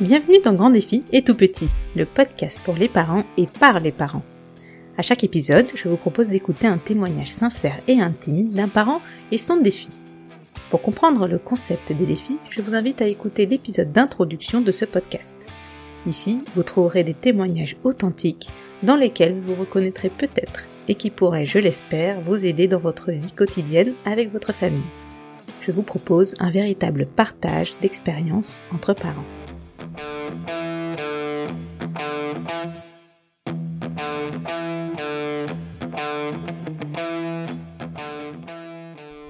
Bienvenue dans Grand Défi et Tout Petit, le podcast pour les parents et par les parents. À chaque épisode, je vous propose d'écouter un témoignage sincère et intime d'un parent et son défi. Pour comprendre le concept des défis, je vous invite à écouter l'épisode d'introduction de ce podcast. Ici, vous trouverez des témoignages authentiques dans lesquels vous vous reconnaîtrez peut-être et qui pourraient, je l'espère, vous aider dans votre vie quotidienne avec votre famille. Je vous propose un véritable partage d'expériences entre parents.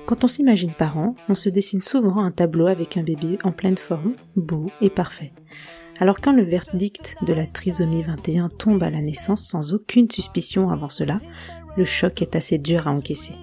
Quand on s'imagine parent, on se dessine souvent un tableau avec un bébé en pleine forme, beau et parfait. Alors quand le verdict de la trisomie 21 tombe à la naissance sans aucune suspicion avant cela, le choc est assez dur à encaisser.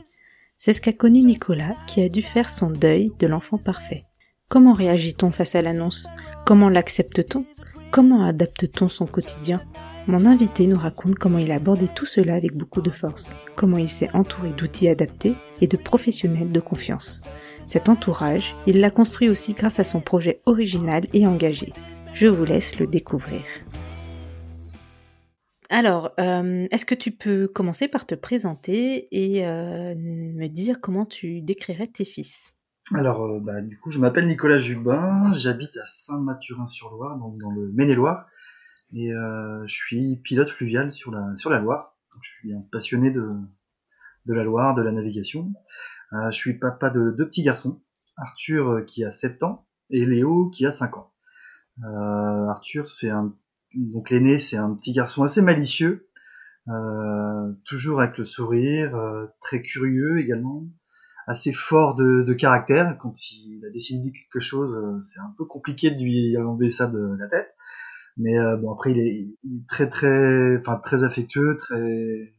C'est ce qu'a connu Nicolas qui a dû faire son deuil de l'enfant parfait. Comment réagit-on face à l'annonce? Comment l'accepte-t-on? Comment adapte-t-on son quotidien? Mon invité nous raconte comment il a abordé tout cela avec beaucoup de force, comment il s'est entouré d'outils adaptés et de professionnels de confiance. Cet entourage, il l'a construit aussi grâce à son projet original et engagé. Je vous laisse le découvrir. Alors, euh, est-ce que tu peux commencer par te présenter et euh, me dire comment tu décrirais tes fils? Alors, euh, bah, du coup, je m'appelle Nicolas Jubin, j'habite à Saint-Mathurin-sur-Loire, donc dans le Maine-et-Loire et je suis pilote fluvial sur la sur la Loire. Donc, je suis un passionné de de la Loire, de la navigation. Je suis papa de deux petits garçons, Arthur qui a 7 ans et Léo qui a 5 ans. Arthur, c'est un donc l'aîné, c'est un petit garçon assez malicieux, euh, toujours avec le sourire, euh, très curieux également, assez fort de, de, caractère. Quand il a décidé quelque chose, c'est un peu compliqué de lui enlever ça de la tête. Mais euh, bon, après, il est, très très, enfin très affectueux, très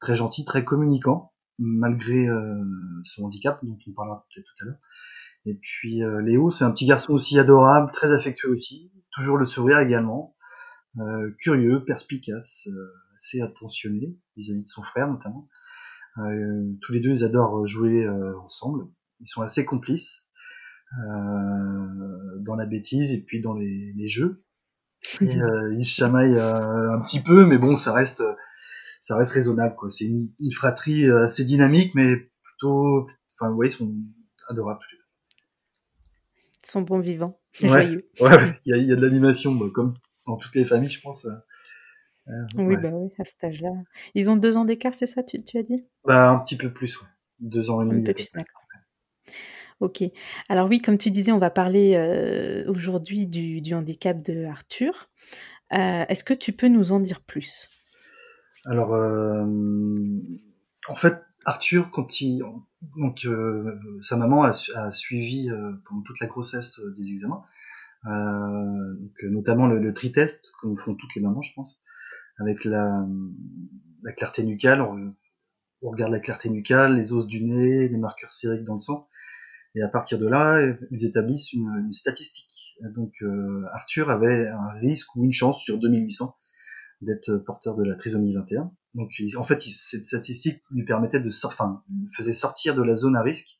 très gentil, très communicant, malgré euh, son handicap, dont on parlera peut-être tout à l'heure. Et puis euh, Léo, c'est un petit garçon aussi adorable, très affectueux aussi, toujours le sourire également, curieux, perspicace, assez attentionné vis-à-vis de son frère notamment. tous les deux, ils adorent jouer ensemble. Ils sont assez complices dans la bêtise et puis dans les, les jeux. Euh, ils se chamaillent euh, un petit peu, mais bon, ça reste, ça reste raisonnable, quoi. C'est une, fratrie euh, assez dynamique, mais plutôt, enfin, voyez, ils sont adorables. Ils sont bons vivants, ouais. joyeux. Ouais, il y a, y a, de l'animation, bah, comme dans toutes les familles, je pense. oui, bah oui, à cet âge-là. Ils ont deux ans d'écart, c'est ça, tu, tu, as dit? Bah, un petit peu plus, ouais. Deux ans et demi. Un peu plus, d'accord. Ok. Alors oui, comme tu disais, on va parler euh, aujourd'hui du, du, handicap de Arthur. Euh, Est-ce que tu peux nous en dire plus? Alors, euh, en fait, Arthur, quand il, donc euh, sa maman a, a suivi euh, pendant toute la grossesse euh, des examens, donc, notamment le, le tri-test, comme font toutes les mamans, je pense, avec la, la clarté nucale. On, on regarde la clarté nucale, les os du nez, les marqueurs sériques dans le sang. Et à partir de là, ils établissent une, une statistique. Donc euh, Arthur avait un risque ou une chance sur 2800 d'être porteur de la trisomie 21. Donc en fait, cette statistique lui permettait de sortir, enfin, faisait sortir de la zone à risque.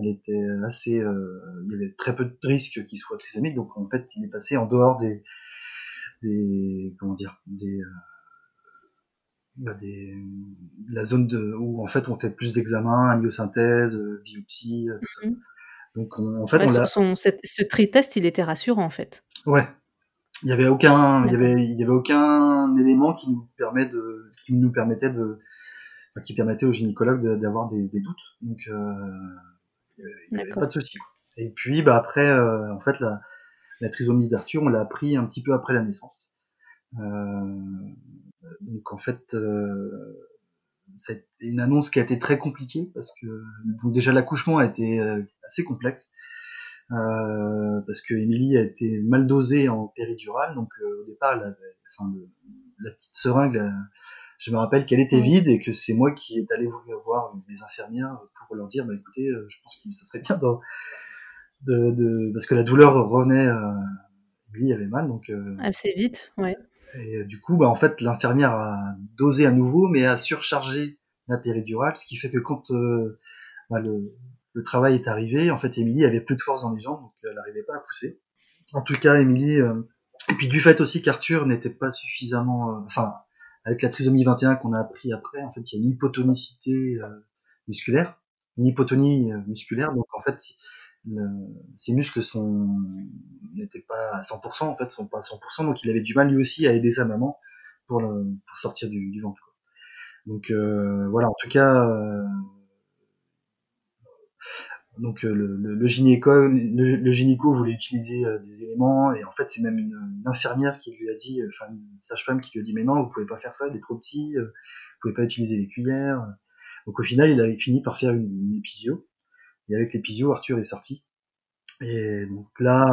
Elle était assez, euh, il y avait très peu de risques qu'il soit trisomique, donc en fait, il est passé en dehors des, des comment dire, des, euh, des la zone de, où en fait on fait plus d'examens, amyosynthèse, biopsie, tout ça. Mhm. Donc on- en fait, Ouais, on l'a. son- cette- Ce tri-test, il était rassurant en fait. Ouais. Il y avait aucun, il y avait, il y avait aucun élément qui nous permet de, qui nous permettait de, qui permettait aux gynécologues de- d'avoir des, des doutes. Donc, euh, il n'y avait pas de souci. Et puis, bah après, euh, en fait, la, la trisomie d'Arthur, on l'a appris un petit peu après la naissance. Euh, donc, en fait, euh, c'est une annonce qui a été très compliquée parce que donc déjà l'accouchement a été assez complexe euh, parce que Émilie a été mal dosée en péridurale donc euh, au départ enfin, le- la petite seringue la- je me rappelle qu'elle était vide et que c'est moi qui est allé voir les infirmières pour leur dire bah écoutez euh, je pense que ça serait bien de, de, de- parce que la douleur revenait euh, Émilie avait mal donc euh, Assez vite, ouais. et du coup, bah, en fait, l'infirmière a dosé à nouveau, mais a surchargé la péridurale, ce qui fait que quand euh, bah, le, le travail est arrivé. En fait, Émilie avait plus de force dans les jambes, donc elle n'arrivait pas à pousser. En tout cas, Émilie, euh, et puis du fait aussi qu'Arthur n'était pas suffisamment, euh, enfin, avec la trisomie 21 qu'on a appris après, en fait, il y a une hypotonicité euh, musculaire, une hypotonie musculaire, donc en fait, le, ses muscles sont n'étaient pas à 100%, en fait, sont pas à 100%, donc il avait du mal lui aussi à aider sa maman pour, le, pour sortir du, du ventre. Quoi. Donc voilà, en tout cas donc euh, le, le, le, gynéco, le, gynéco voulait utiliser euh, des éléments et en fait c'est même une, une, infirmière qui lui a dit, euh, enfin une sage-femme qui lui a dit mais non vous pouvez pas faire ça, il est trop petit, vous pouvez pas utiliser les cuillères. Donc au final il avait fini par faire une, une épisio et avec l'épisio Arthur est sorti. Et donc là,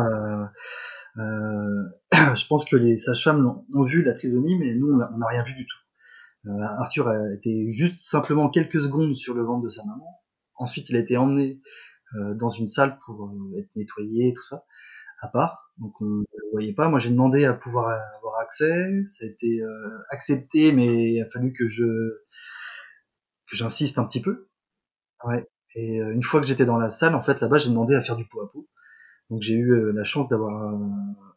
euh, euh, je pense que les sages-femmes ont, vu la trisomie mais nous on n'a rien vu du tout. Euh, Arthur a été juste simplement quelques secondes sur le ventre de sa maman. Ensuite, il a été emmené dans une salle pour euh, être nettoyé, tout ça, à part. Donc on ne le voyait pas. Moi j'ai demandé à pouvoir avoir accès, ça a été euh, accepté, mais il a fallu que je que j'insiste un petit peu. Ouais. Et une fois que j'étais dans la salle, en fait là-bas j'ai demandé à faire du pot à pot. Donc j'ai eu la chance d'avoir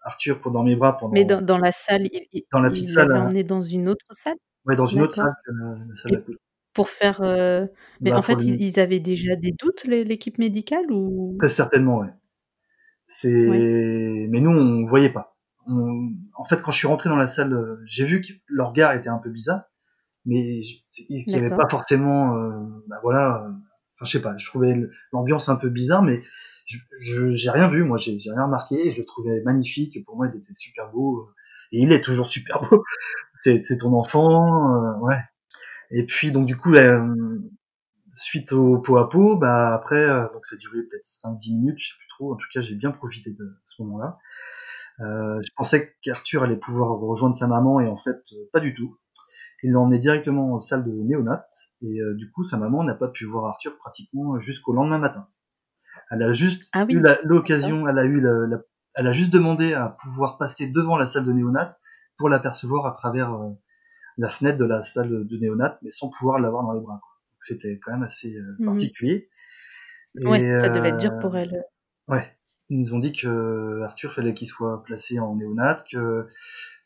Arthur pour dans mes bras pendant. Mais dans, dans la salle, il, dans la petite salle. On est dans une autre salle? Ouais, dans une autre salle que la salle pour faire. Euh... Mais bah, en fait, ils, ils, avaient déjà des doutes, l'équipe médicale ou? Très certainement, ouais. C'est. Ouais. Mais nous, on voyait pas. On... En fait, quand je suis rentré dans la salle, euh, j'ai vu que leur regard était un peu bizarre, mais qu'il n'y avait pas forcément. Euh... Bah voilà. Euh, enfin, je sais pas. Je trouvais l'ambiance un peu bizarre, mais je j'ai rien vu. Moi, j'ai rien remarqué. Je le trouvais magnifique. Pour moi, il était super beau. Et il est toujours super beau. c'est ton enfant, euh, ouais. Et puis donc du coup, suite au pot à pot, bah après, euh, donc ça a duré peut-être 5-10 minutes, je sais plus trop. En tout cas, j'ai bien profité de ce moment-là. Euh, je pensais qu'Arthur allait pouvoir rejoindre sa maman et en fait, euh, pas du tout. Il l'a emmené directement en salle de néonat et euh, du coup, sa maman n'a pas pu voir Arthur pratiquement jusqu'au lendemain matin. Elle a juste ah oui. eu l'occasion, elle a eu la, la, elle a juste demandé à pouvoir passer devant la salle de néonat pour l'apercevoir à travers la fenêtre de la salle de néonat, mais sans pouvoir l'avoir dans les bras. C'était quand même assez euh, mmh. particulier. Ouais, ça devait être dur pour elle. Ouais. Ils nous ont dit que Arthur fallait qu'il soit placé en néonat, que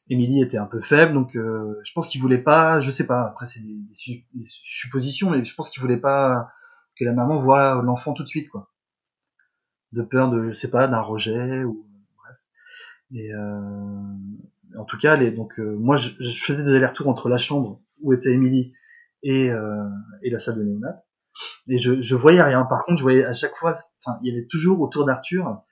Émilie était un peu faible, donc euh, je pense qu'il voulait pas, je sais pas, après c'est des, des, su des, suppositions, mais je pense qu'il voulait pas que la maman voit l'enfant tout de suite, quoi. De peur de, je sais pas, d'un rejet ou bref. Et euh, en tout cas, les, donc euh, moi, je, je, faisais des allers-retours entre la chambre où était Émilie et, euh, et la salle de néonat, et je, je voyais rien. Par contre, je voyais à chaque fois, enfin, il y avait toujours autour d'Arthur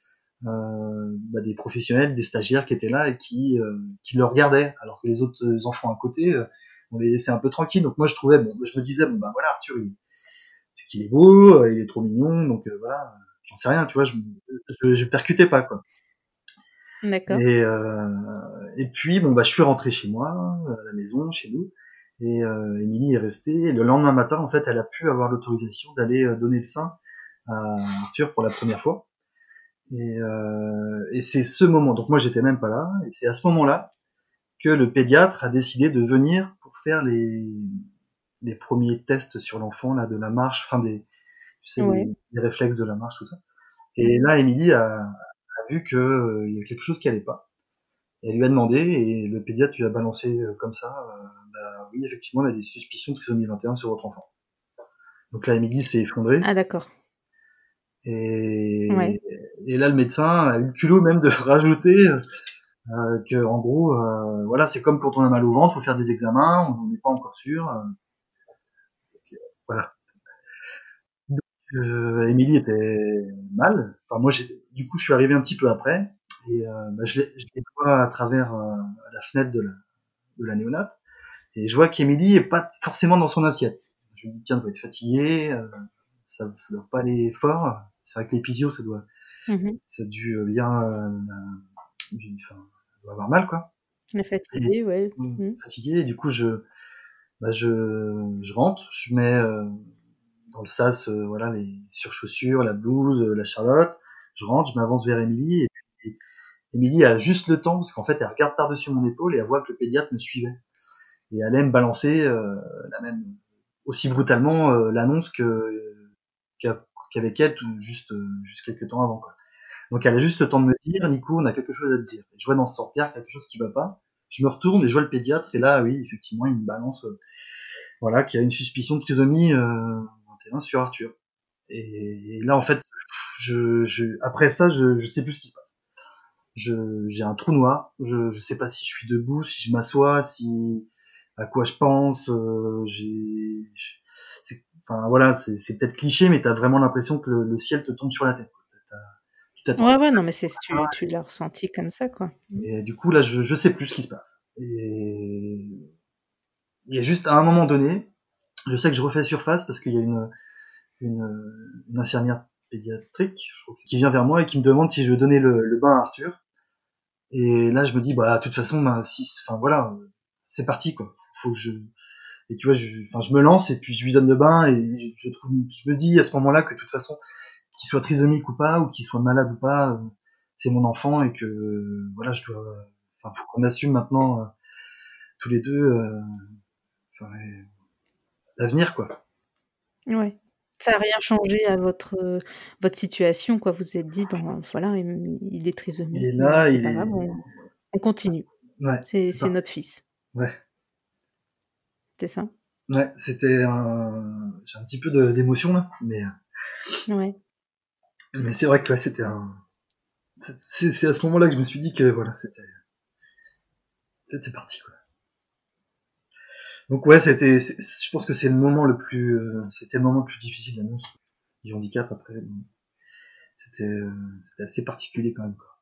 euh, bah, des professionnels, des stagiaires qui étaient là et qui euh, qui le regardaient, alors que les autres enfants à côté, euh, on les laissait un peu tranquilles. Donc moi, je trouvais, bon, je me disais, bon bah voilà, Arthur, c'est qu'il est beau, il est trop mignon, donc voilà, j'en sais rien, tu vois, je, je, je percutais pas quoi. D'accord. Et, euh, et puis, bon, bah, je suis rentré chez moi, à la maison, chez nous. Et euh, Émilie est restée. Et le lendemain matin, en fait, elle a pu avoir l'autorisation d'aller euh, donner le sein à Arthur pour la première fois. Et, euh, et c'est ce moment, donc moi j'étais même pas là, et c'est à ce moment-là que le pédiatre a décidé de venir pour faire les, les premiers tests sur l'enfant, là, de la marche, enfin des, tu sais, les, les, réflexes de la marche, tout ça. Et là, Émilie a, vu qu'il euh, y a quelque chose qui allait pas. Et elle lui a demandé, et le pédiatre lui a balancé euh, comme ça, euh, bah oui, effectivement, on a des suspicions de trisomie 21 sur votre enfant. Donc là, Émilie s'est effondrée. Ah d'accord. Et, ouais. et là, le médecin a eu le culot même de rajouter euh, que, en gros, voilà, c'est comme quand on a mal au ventre, faut faire des examens, on n'est pas encore sûr. Donc, voilà. Euh, Émilie était mal. Enfin, moi, du coup, je suis arrivé un petit peu après. Et euh, bah, je, les vois à travers euh, la fenêtre de la, de la néonate. Et je vois qu'Émilie est pas forcément dans son assiette. Je me dis, tiens, elle doit être fatiguée. Euh, ça, ça doit pas aller fort. C'est vrai que l'épisio, ça doit, mm -hmm. ça a dû bien, enfin, doit avoir mal, quoi. Fatiguée, ouais. Mmh. Fatiguée. Et du coup, je, bah, je, je rentre, je mets dans le sas, euh, voilà, les surchaussures, la blouse, euh, la charlotte. Je rentre, je m'avance vers Émilie et Émilie a juste le temps parce qu'en fait elle regarde par-dessus mon épaule et elle voit que le pédiatre me suivait. Et elle aime balancer euh, la même aussi brutalement euh, l'annonce que qu'avec elle, tout, juste, juste quelques temps avant, quoi. Donc elle a juste le temps de me dire, Nico, on a quelque chose à te dire. Je vois dans son regard quelque chose qui va pas. Je me retourne et je vois le pédiatre, et là, oui, effectivement, il me balance, voilà, qu'il y a une suspicion de trisomie euh, 21 sur Arthur. Et, là, en fait, je, je, après ça, je, je sais plus ce qui se passe. Je, j'ai un trou noir. Je, je sais pas si je suis debout, si je m'assois, si à quoi je pense. Euh, j'ai, enfin voilà, c'est, c'est peut-être cliché, mais t'as vraiment l'impression que le, ciel te tombe sur la tête. ouais, ouais, non, mais c'est tu, tu l'as ressenti comme ça, quoi. Et du coup, là, je, je sais plus ce qui se passe. Et il y a juste à un moment donné, je sais que je refais surface parce qu'il y a une, une, une infirmière pédiatrique, qui vient vers moi et qui me demande si je veux donner le, le bain à Arthur. Et là, je me dis, bah, de toute façon, bah, si, enfin, voilà, c'est parti, quoi. Faut que je, et tu vois, je, enfin, je me lance et puis je lui donne le bain et je, trouve, je me dis à ce moment-là que de toute façon, qu'il soit trisomique ou pas, ou qu'il soit malade ou pas, c'est mon enfant et que, voilà, je dois, enfin, faut qu'on assume maintenant, euh, tous les deux, euh, l'avenir, quoi. Ouais. Ça n'a rien changé à votre, euh, votre situation, quoi. Vous vous êtes dit, bon, voilà, il, est trisomique. Il est là, il pas grave, on, continue. Ouais, c'est notre fils. Ouais. C'est ça Ouais, c'était un... J'ai un petit peu d'émotion, là, mais... Euh, ouais. Mais c'est vrai que là, c'était un... C'est à ce moment-là que je me suis dit que, voilà, c'était... C'était parti, quoi. Donc ouais, c'était, je pense que c'est le moment le plus, euh, c'était le moment le plus difficile d'annonce du handicap après. C'était, euh, c'était assez particulier quand même. Quoi.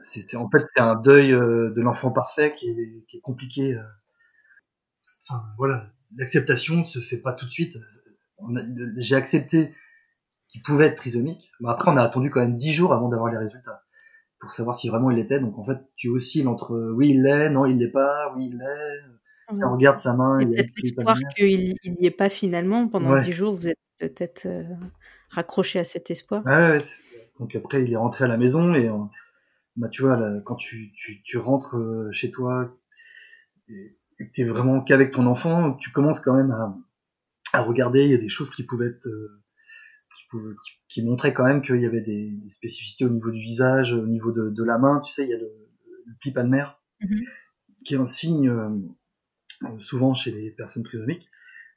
C'est, en fait, c'est un deuil euh, de l'enfant parfait qui est, qui est compliqué. Enfin voilà, l'acceptation se fait pas tout de suite. J'ai accepté qu'il pouvait être trisomique. Mais après, on a attendu quand même dix jours avant d'avoir les résultats pour savoir si vraiment il l'était. Donc en fait, tu oscilles entre oui il l'est, non il l'est pas, oui il l'est on regarde sa main. Il y a peut-être l'espoir qu'il n'y ait pas finalement. Pendant dix jours, vous êtes peut-être euh, raccroché à cet espoir. Ouais, donc après, il est rentré à la maison et bah, tu vois, là, quand tu, tu, tu, rentres euh, chez toi et, que tu es vraiment qu'avec ton enfant, tu commences quand même à, à, regarder. Il y a des choses qui pouvaient être. Euh, qui, pouvaient, qui, montraient quand même qu'il y avait des, des, spécificités au niveau du visage, au niveau de, de la main. Tu sais, il y a le, le pli palmaire, mmh qui est un signe souvent chez les personnes trisomiques,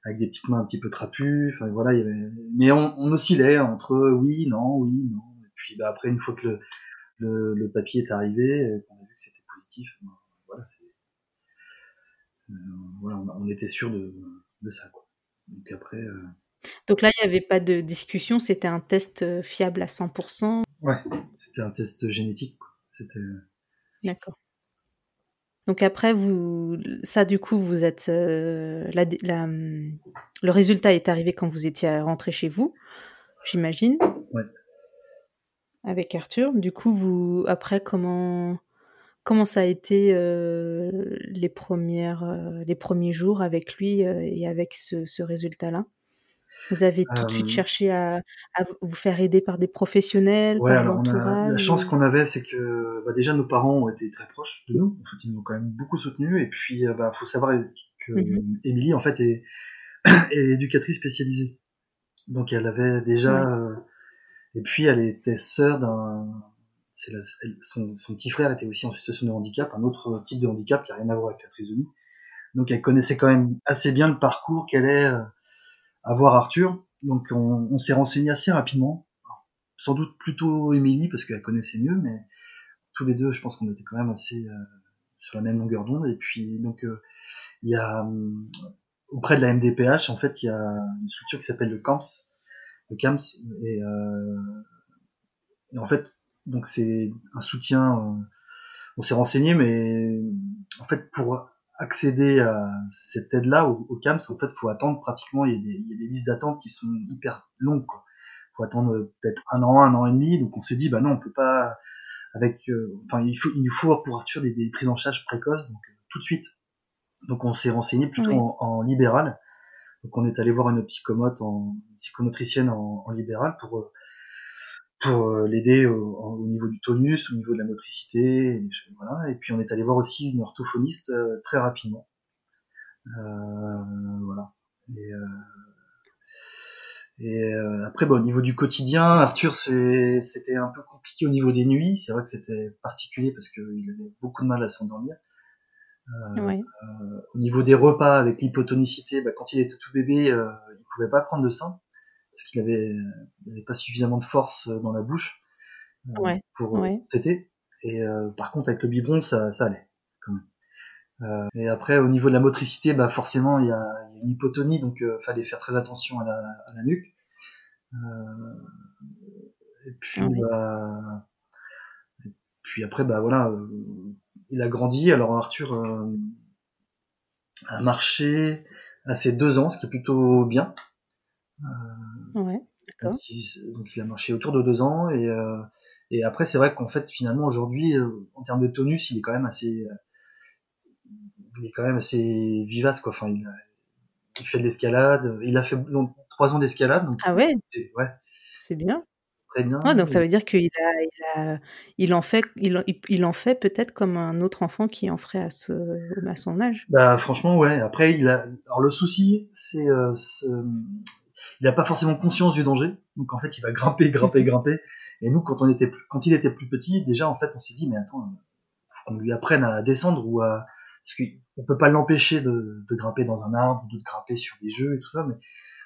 avec des petites mains un petit peu trapues. Enfin voilà, il y avait... mais on, on, oscillait entre oui, non, oui, non. Et puis bah, après, une fois que le, le, le papier est arrivé, qu'on a vu que c'était positif, voilà, euh, voilà, on, était sûr de, de, ça. Quoi. Donc après. Euh... Donc là, il n'y avait pas de discussion, c'était un test euh, fiable à 100%. Ouais, c'était un test génétique. C'était. D'accord. Donc après, vous, ça du coup, vous êtes, euh, la, la, le résultat est arrivé quand vous étiez rentré chez vous, j'imagine. Ouais. Avec Arthur. Du coup, vous, après, comment, comment ça a été euh, les premières, euh, les premiers jours avec lui et avec ce, ce résultat-là? Vous avez tout de suite euh, cherché à, à, vous faire aider par des professionnels, par l'entourage La chance qu'on avait, c'est que bah, déjà nos parents ont été très proches de nous. En fait, ils nous ont quand même beaucoup soutenus. Et puis, il euh, bah, faut savoir que mmh en fait, est, est, éducatrice spécialisée. Donc, elle avait déjà. Euh, et puis, elle était sœur d'un. Son, son, petit frère était aussi en situation de handicap, un autre type de handicap qui a rien à voir avec la trisomie. Donc, elle connaissait quand même assez bien le parcours qu'elle est à voir Arthur. Donc on, s'est renseigné assez rapidement. sans doute plutôt Émilie parce qu'elle connaissait mieux, mais tous les deux, je pense qu'on était quand même assez euh, sur la même longueur d'onde. Et puis donc euh, il y a euh, auprès de la MDPH, en fait, il y a une structure qui s'appelle le CAMS, le CAMS, et, et en fait, donc c'est un soutien. on s'est renseigné, mais en fait pour accéder à cette aide-là au, au, CAMS, en fait, faut attendre pratiquement, il y a des, il y a des listes d'attente qui sont hyper longues, quoi. Faut attendre euh, peut-être un an, un an et demi. Donc on s'est dit, bah non, on peut pas, avec, euh, enfin, il faut, il nous faut pour Arthur des, des prises en charge précoces, donc euh, tout de suite. Donc on s'est renseigné plutôt en, en, libéral. Donc on est allé voir une psychomote, en psychomotricienne en, en libéral pour pour euh, l'aider au, niveau du tonus, au niveau de la motricité, et, voilà. Et puis on est allé voir aussi une orthophoniste euh, très rapidement. Euh, voilà. Et, Et euh, après, bon, au niveau du quotidien, Arthur, c'était un peu compliqué au niveau des nuits. C'est vrai que c'était particulier parce qu'il avait beaucoup de mal à s'endormir. Euh, euh, au niveau des repas, avec l'hypotonicité, bah, quand il était tout bébé, euh, il pouvait pas prendre de sein parce qu'il avait, avait pas suffisamment de force dans la bouche pour ouais. téter. Et par contre, avec le biberon, ça, ça allait. Quand même. et après, au niveau de la motricité, bah forcément, il y a, une hypotonie, donc euh, fallait faire très attention à la, à la nuque. et puis, bah, et puis après, bah voilà, il a grandi. Alors Arthur euh, a marché à ses deux ans, ce qui est plutôt bien. Euh, ouais, d'accord. Donc il a marché autour de deux ans et euh, et après c'est vrai qu'en fait finalement aujourd'hui en termes de tonus il est quand même assez il est quand même assez vivace quoi. Enfin il, il fait de l'escalade. Il a fait trois ans d'escalade. Ah ouais? Ouais. C'est bien. Ah, donc ça veut dire qu'il a, il en fait, il, il en fait peut-être comme un autre enfant qui en ferait à, ce, à son âge. Bah franchement ouais. Après il a, alors le souci c'est, euh, il n'a pas forcément conscience du danger. Donc en fait il va grimper, grimper, grimper. Et nous quand on était, quand il était plus petit, déjà en fait on s'est dit mais attends, faut qu'on lui apprenne à descendre ou à, parce qu'on peut pas l'empêcher de, de grimper dans un arbre ou de grimper sur des jeux et tout ça, mais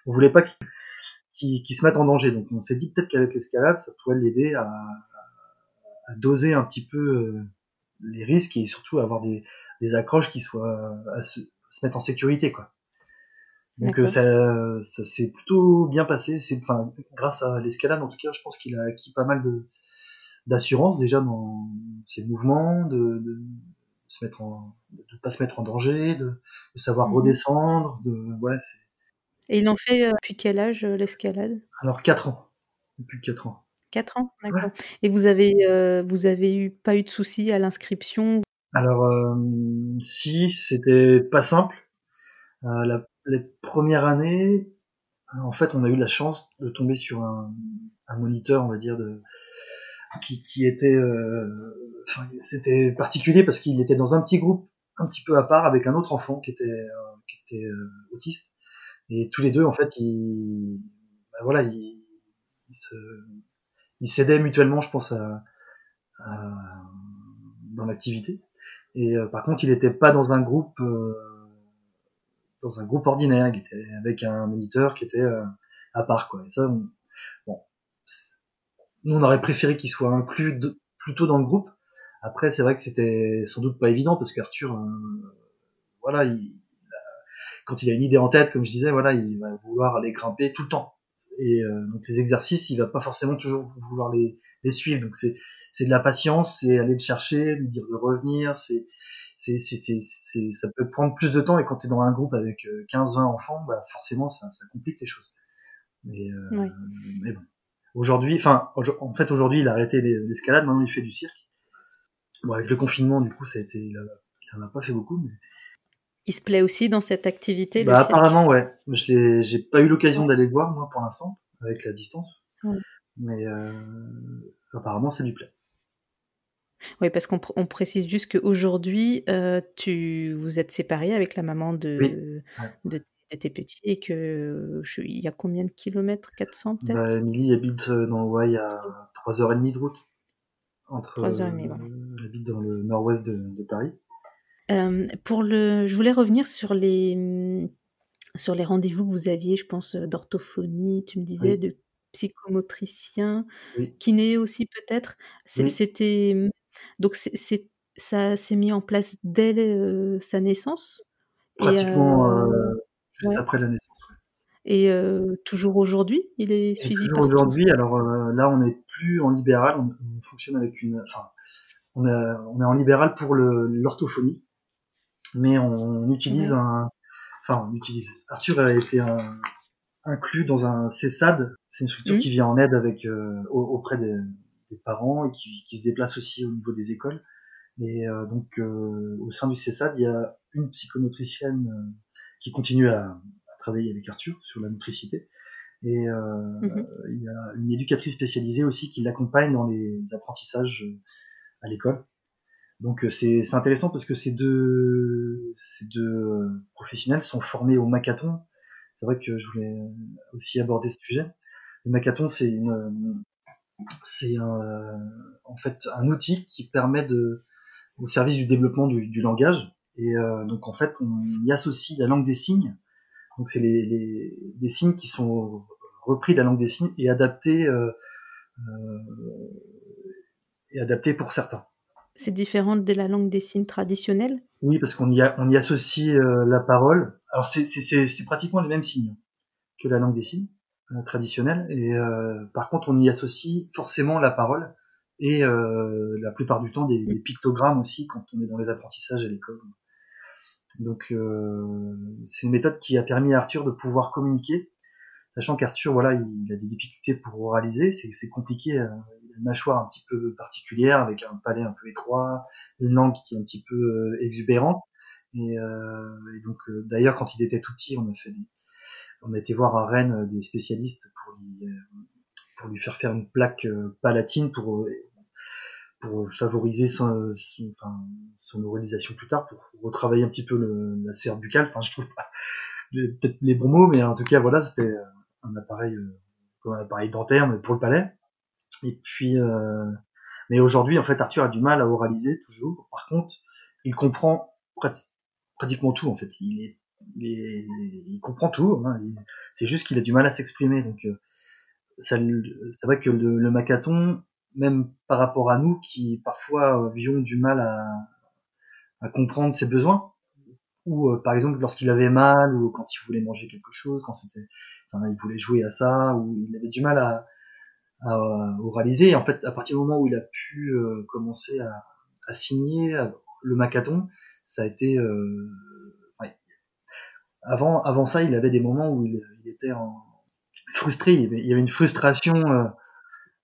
on voulait pas qu'il qui, se mettent en danger. Donc on s'est dit peut-être qu'avec l'escalade, ça pourrait l'aider à, à, doser un petit peu euh, les risques et surtout avoir des, des accroches qui soient à se, se, mettre en sécurité quoi. Donc euh, ça, ça s'est plutôt bien passé. C'est enfin grâce à l'escalade en tout cas, je pense qu'il a acquis pas mal de d'assurance déjà dans ses mouvements, de, de se mettre en, de pas se mettre en danger, de, de savoir mhm. redescendre, de ouais et il en fait euh, depuis quel âge euh, l'escalade? Alors 4 ans. Depuis 4 ans. 4 ans, d'accord. Et vous avez, euh, vous avez eu, pas eu de soucis à l'inscription? Alors, si, c'était pas simple. la, les premières années, en fait, on a eu la chance de tomber sur un, un moniteur, on va dire, de, qui, qui était, c'était particulier parce qu'il était dans un petit groupe un petit peu à part avec un autre enfant qui était, qui était autiste. Et tous les deux, en fait, ils, bah voilà, ils se, ils s'aidaient mutuellement, je pense, à, à dans l'activité. Et euh, par contre, il n'était pas dans un groupe, euh, dans un groupe ordinaire. Il était avec un moniteur qui était euh, à part, quoi. Et ça, bon, nous, on aurait préféré qu'il soit inclus plutôt dans le groupe. Après, c'est vrai que c'était sans doute pas évident parce qu'Arthur, voilà, il, quand il a une idée en tête, comme je disais, voilà, il va vouloir aller grimper tout le temps. Et euh, donc les exercices, il va pas forcément toujours vouloir les, les suivre. Donc c'est c'est de la patience, c'est aller le chercher, lui dire de revenir. C'est c'est c'est ça peut prendre plus de temps. Et quand tu es dans un groupe avec 15-20 euh, enfants, bah forcément ça, ça complique les choses. Mais, euh, mais bon. Aujourd'hui, enfin, en fait, aujourd'hui, il a arrêté l'escalade. Maintenant, il fait du cirque. Bon, avec le confinement, du coup, ça a été, il en a pas fait beaucoup, mais il se plaît aussi dans cette activité bah, Apparemment, ouais. Je l'ai, j'ai pas eu l'occasion d'aller le voir, moi, pour l'instant, avec la distance. Mais euh, apparemment, ça lui plaît. Oui, parce qu'on précise juste qu'aujourd'hui, euh, tu vous êtes séparé avec la maman de, de, tes petits et que il y a combien de kilomètres? 400 peut-être? Bah, Emily habite euh, dans ouais, a 3h30 de route. Entre, 3h30, voilà. Elle habite dans le nord-ouest de, de Paris. Euh, pour le, je voulais revenir sur les, sur les rendez-vous que vous aviez, je pense, euh, d'orthophonie, tu me disais, de psychomotricien, kiné aussi peut-être. C'était donc c'est ça s'est mis en place dès euh, sa naissance. Pratiquement juste après la naissance. Et toujours aujourd'hui, il est suivi Toujours aujourd'hui. Alors là, on n'est plus en libéral, on, fonctionne avec une, enfin, on, on est en libéral pour l'orthophonie mais on utilise un, enfin on utilise. Arthur a été un, inclus dans un CESAD, c'est une structure qui vient en aide avec euh, auprès des, des, parents et qui, qui, se déplace aussi au niveau des écoles. Et euh, donc euh, au sein du CESAD, il y a une psychomotricienne qui continue à, à, travailler avec Arthur sur la motricité. Et mmh il y a une éducatrice spécialisée aussi qui l'accompagne dans les apprentissages à l'école. Donc euh, c'est intéressant parce que ces deux, ces deux euh, professionnels sont formés au Macathon. c'est vrai que je voulais aussi aborder ce sujet. Le Macathon, c'est une, c'est en fait un outil qui permet de, au service du développement du, du langage. Et euh, donc en fait, on y associe la langue des signes. Donc c'est les, signes qui sont repris de la langue des signes et adaptés euh, euh, et pour certains. C'est différent de la langue des signes traditionnelle? Oui, parce qu'on y, a, on y associe euh, la parole. Alors c'est pratiquement les mêmes signes que la langue des signes traditionnelle. Et euh, par contre, on y associe forcément la parole et euh, la plupart du temps des, des, pictogrammes aussi quand on est dans les apprentissages à l'école. Donc euh, c'est une méthode qui a permis à Arthur de pouvoir communiquer, sachant qu'Arthur voilà il a des difficultés pour oraliser, c'est compliqué, il a une mâchoire un petit peu particulière avec un palais un peu étroit, une langue qui est un petit peu exubérante. Et, euh, et donc euh, d'ailleurs quand il était tout petit, on a fait des, on a été voir à Rennes des spécialistes pour lui pour lui faire faire une plaque palatine pour pour favoriser son, enfin, son oralisation plus tard, pour retravailler un petit peu le, la sphère buccale. Enfin, je trouve pas peut-être les bons mots, mais en tout cas, voilà, c'était un appareil, euh, comme un appareil dentaire, mais pour le palais. Et puis, euh, mais aujourd'hui, en fait, Arthur a du mal à oraliser toujours. Par contre, il comprend pratiquement tout. En fait, il est, il, comprend tout. Hein. C'est juste qu'il a du mal à s'exprimer. Donc, euh, c'est vrai que le, le macathon, même par rapport à nous qui parfois avions du mal à, comprendre ses besoins ou euh, par exemple lorsqu'il avait mal ou quand il voulait manger quelque chose quand il voulait jouer à ça ou il avait du mal à, oraliser en fait à partir du moment où il a pu euh, commencer à, à signer le macathon ça a été avant avant ça il avait des moments où il, était frustré il y avait une frustration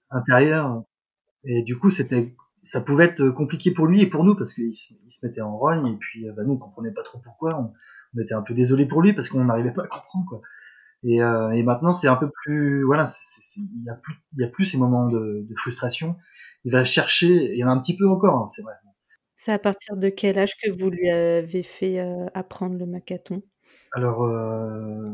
intérieure et du coup, c'était, ça pouvait être compliqué pour lui et pour nous parce qu'il se, mettait en rogne et puis bah, nous on comprenait pas trop pourquoi. On, était un peu désolé pour lui parce qu'on n'arrivait pas à comprendre quoi. Et, euh, maintenant c'est un peu plus, voilà, il y a plus, y a plus ces moments de, frustration. Il va chercher, il y en a un petit peu encore, hein, c'est vrai. C'est à partir de quel âge que vous lui avez fait euh, apprendre le macathon? Alors, euh,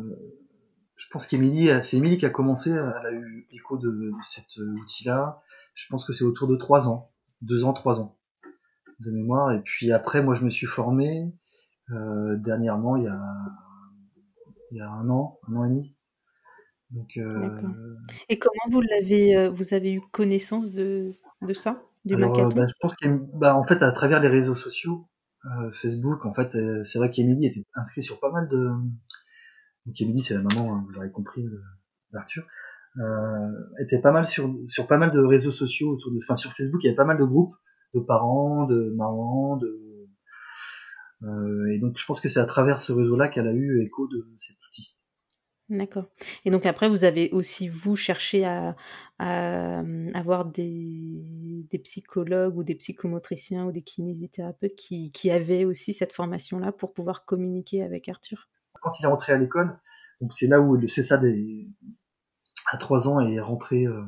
je pense qu'Émilie, c'est Émilie qui a commencé, elle a eu écho de, de cet outil-là. Je pense que c'est autour de 3 ans, 2 ans, 3 ans de mémoire. Et puis après, moi, je me suis formé euh, dernièrement, il y, a, il y a un an, un an et demi. Donc, euh... Et comment vous l'avez, euh, vous avez eu connaissance de, de ça, du Alors, bah, Je pense qu'en bah, fait, à travers les réseaux sociaux, euh, Facebook, en fait, c'est vrai qu'Emilie était inscrite sur pas mal de, donc Emily, c'est la maman, hein, vous l'aurez compris, d'Arthur, euh, était pas mal sur, sur pas mal de réseaux sociaux autour de, enfin sur Facebook, il y avait pas mal de groupes de parents, de mamans, de euh, et donc je pense que c'est à travers ce réseau-là qu'elle a eu écho de cet outil. D'accord. Et donc après, vous avez aussi, vous, cherché à, à avoir des, psychologues ou des psychomotriciens ou des kinésithérapeutes qui, avaient aussi cette formation-là pour pouvoir communiquer avec Arthur? Quand il est rentré à l'école, donc c'est là où le CESA des, à 3 ans est rentré euh,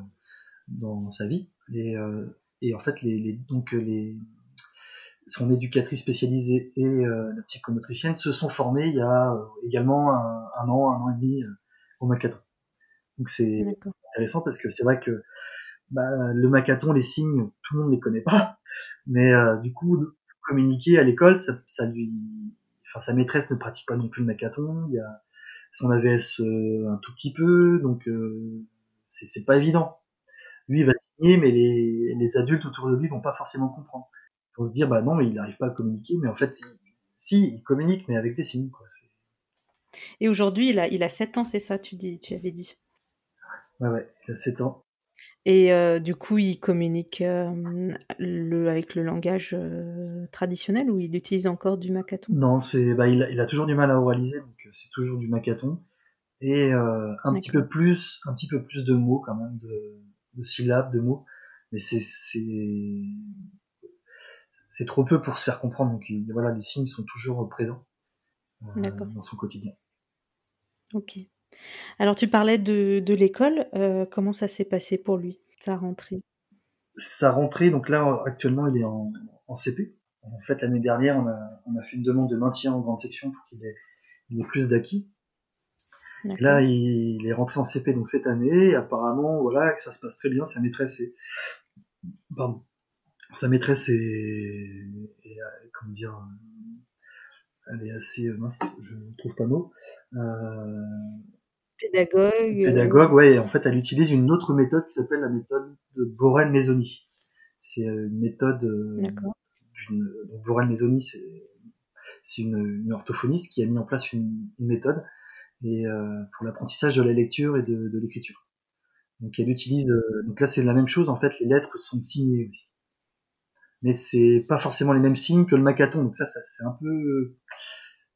dans sa vie. Et, euh, en fait, les, donc les, son éducatrice spécialisée et euh, la psychomotricienne se sont formés il y a euh, également un, un, an, un an et demi euh, au Macathon. Donc c'est intéressant parce que c'est vrai que bah, le Macathon, les signes, tout le monde ne les connaît pas, mais du coup, communiquer à l'école, ça, ça lui enfin sa maîtresse ne pratique pas non plus le macathon, il y a son AVS euh, un tout petit peu, donc euh, c'est pas évident. Lui il va signer, mais les, les adultes autour de lui vont pas forcément comprendre. Vont se dire bah non mais il n'arrive pas à communiquer, mais en fait il, si il communique mais avec des signes quoi. Et aujourd'hui il a il a 7 ans c'est ça tu dis tu avais dit? Ouais ouais il a 7 ans. Et euh, du coup, il communique euh, le, avec le langage euh, traditionnel ou il utilise encore du macathon Non, c'est, bah, il, il, a toujours du mal à oraliser, donc c'est toujours du macathon. Et un petit peu plus, un petit peu plus de mots quand même, de, de syllabes, de mots. Mais c'est, c'est, trop peu pour se faire comprendre. Donc il, voilà, les signes sont toujours présents dans son quotidien. Ok. Alors tu parlais de, de l'école, euh, comment ça s'est passé pour lui, sa rentrée? Sa rentrée, donc là actuellement il est en, en CP. En fait l'année dernière on a, on a, fait une demande de maintien en grande section pour qu'il ait, ait, plus d'acquis. là, il, est rentré en CP donc cette année. Apparemment, voilà, ça se passe très bien. Sa maîtresse est, pardon, sa maîtresse est, est comment dire, elle est assez mince, je ne trouve pas mot. Euh, pédagogue. Euh, pédagogue, ouais. En fait, elle utilise une autre méthode qui s'appelle la méthode de Borel-Mesoni. C'est une méthode. Euh, d'une Borel-Mesoni, c'est c'est une, une, orthophoniste qui a mis en place une, une méthode et euh, pour l'apprentissage de la lecture et de, de l'écriture. Donc elle utilise. Euh, donc là, c'est la même chose. En fait, les lettres sont signées aussi mais c'est pas forcément les mêmes signes que le macaton. Donc ça, ça c'est un peu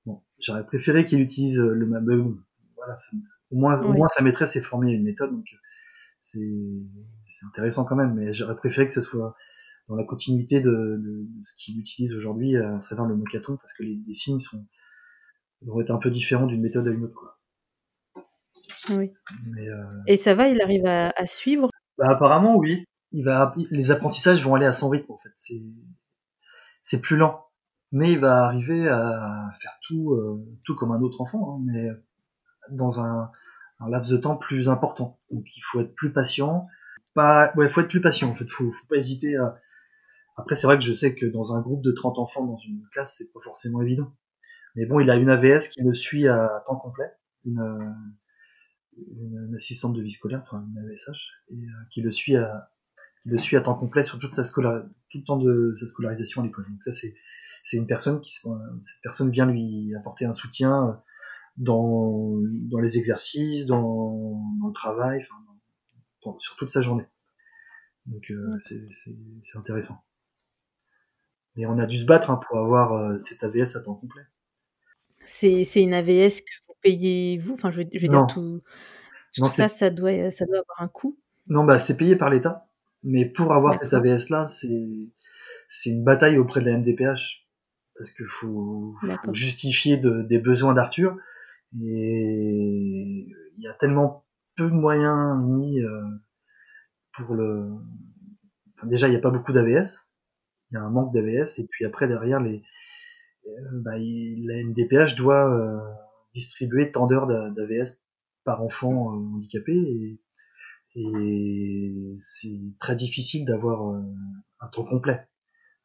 bon. J'aurais préféré qu'il utilise le même. Voilà, au moins, au moins sa maîtresse est formée à une méthode, donc c'est c'est intéressant quand même. Mais j'aurais préféré que ce soit dans la continuité de, de, ce qu'il utilise aujourd'hui à travers le macaton, parce que les, les, signes sont vont être un peu différents d'une méthode à une autre, quoi. Oui. Mais, euh... Et ça va, il arrive à, à suivre? Bah, apparemment oui il va, les apprentissages vont aller à son rythme en fait. C'est, c'est plus lent, mais il va arriver à faire tout, euh, tout comme un autre enfant, hein, mais dans un, un, laps de temps plus important. Donc il faut être plus patient. Pas, ouais, faut être plus patient. En fait, faut, faut pas hésiter à. Après, c'est vrai que je sais que dans un groupe de 30 enfants dans une classe, c'est pas forcément évident. Mais bon, il a une AVS qui le suit à temps complet, une, une assistante de vie scolaire, enfin une AVSH, et euh, qui le suit à, qui le suit à temps complet sur toute sa scolar, tout le temps de sa scolarisation à l'école. Donc ça c'est c'est une personne qui cette personne vient lui apporter un soutien dans dans les exercices, dans, dans le travail, enfin, sur toute sa journée. Donc euh, c'est c'est intéressant. Et on a dû se battre hein, pour avoir euh, cette AVS à temps complet. C'est c'est une AVS que vous payez vous, enfin je, je veux dire tout, tout ça ça doit ça doit avoir un coût? Non bah c'est payé par l'État. Mais pour avoir cette AVS là, c'est c'est une bataille auprès de la MDPH parce qu'il faut, faut, justifier de, des besoins d'Arthur. Et il y a tellement peu de moyens mis euh, pour le. Enfin, déjà, il n'y a pas beaucoup d'AVS, il y a un manque d'AVS et puis après derrière les euh, bah, la MDPH doit euh, distribuer tant d'heures d'AVS par enfant handicapé. Et et c'est très difficile d'avoir euh, un temps complet.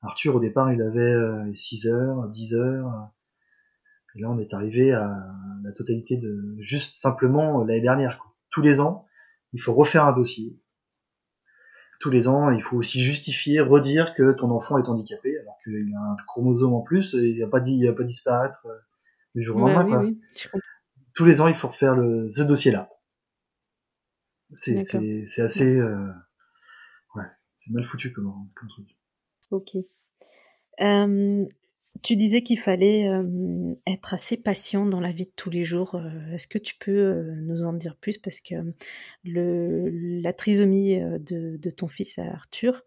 Arthur, au départ, il avait 6 euh, heures, 10 heures, et là, on est arrivé à la totalité de juste simplement euh, l'année dernière. Quoi. Tous les ans, il faut refaire un dossier. Tous les ans, il faut aussi justifier, redire que ton enfant est handicapé, alors qu'il a un chromosome en plus, et il va pas dit, il va pas disparaître du jour au lendemain. Oui, oui, Tous les ans, il faut refaire le, ce dossier-là. C'est assez. Euh, ouais, c'est mal foutu comme, comme truc. Ok. Euh, tu disais qu'il fallait euh, être assez patient dans la vie de tous les jours. Est-ce que tu peux nous en dire plus? Parce que le, la trisomie de, de ton fils Arthur,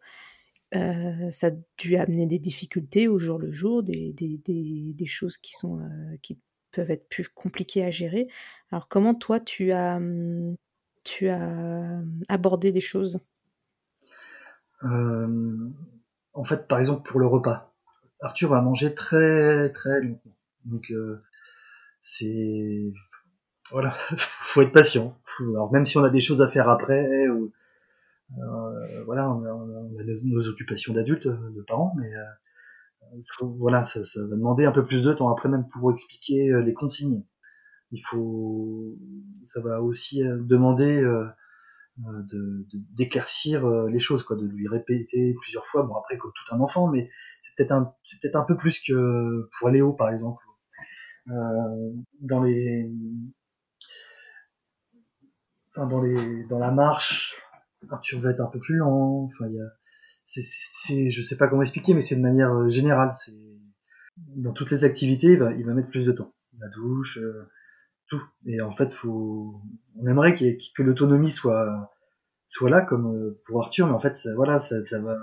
ça a dû amener des difficultés au jour le jour, des, des, des, des choses qui, sont, qui peuvent être plus compliquées à gérer. Alors comment toi tu as, hum, tu as euh, abordé les choses? Euh, En fait, par exemple, pour le repas, Arthur va manger très très longtemps. Donc, euh, c'est. Voilà, faut être patient. Alors, même si on a des choses à faire après, ou, voilà, on a, nos, occupations d'adultes, de parents, mais voilà, ça, ça, va demander un peu plus de temps après même pour expliquer les consignes il faut, ça va aussi euh, demander euh, euh, de d'éclaircir les choses, quoi, de lui répéter plusieurs fois. Bon après comme tout un enfant, mais c'est peut-être un, peut-être un peu plus que pour Léo par exemple. Dans les, enfin dans les, dans la marche, Arthur va être un peu plus lent. Enfin il y a, c'est, je sais pas comment expliquer, mais c'est de manière générale. C'est dans toutes les activités, il va mettre plus de temps. La douche, tout. Et en fait, faut, on aimerait que l'autonomie soit soit là comme euh, pour Arthur, mais en fait, ça, voilà, ça, ça va.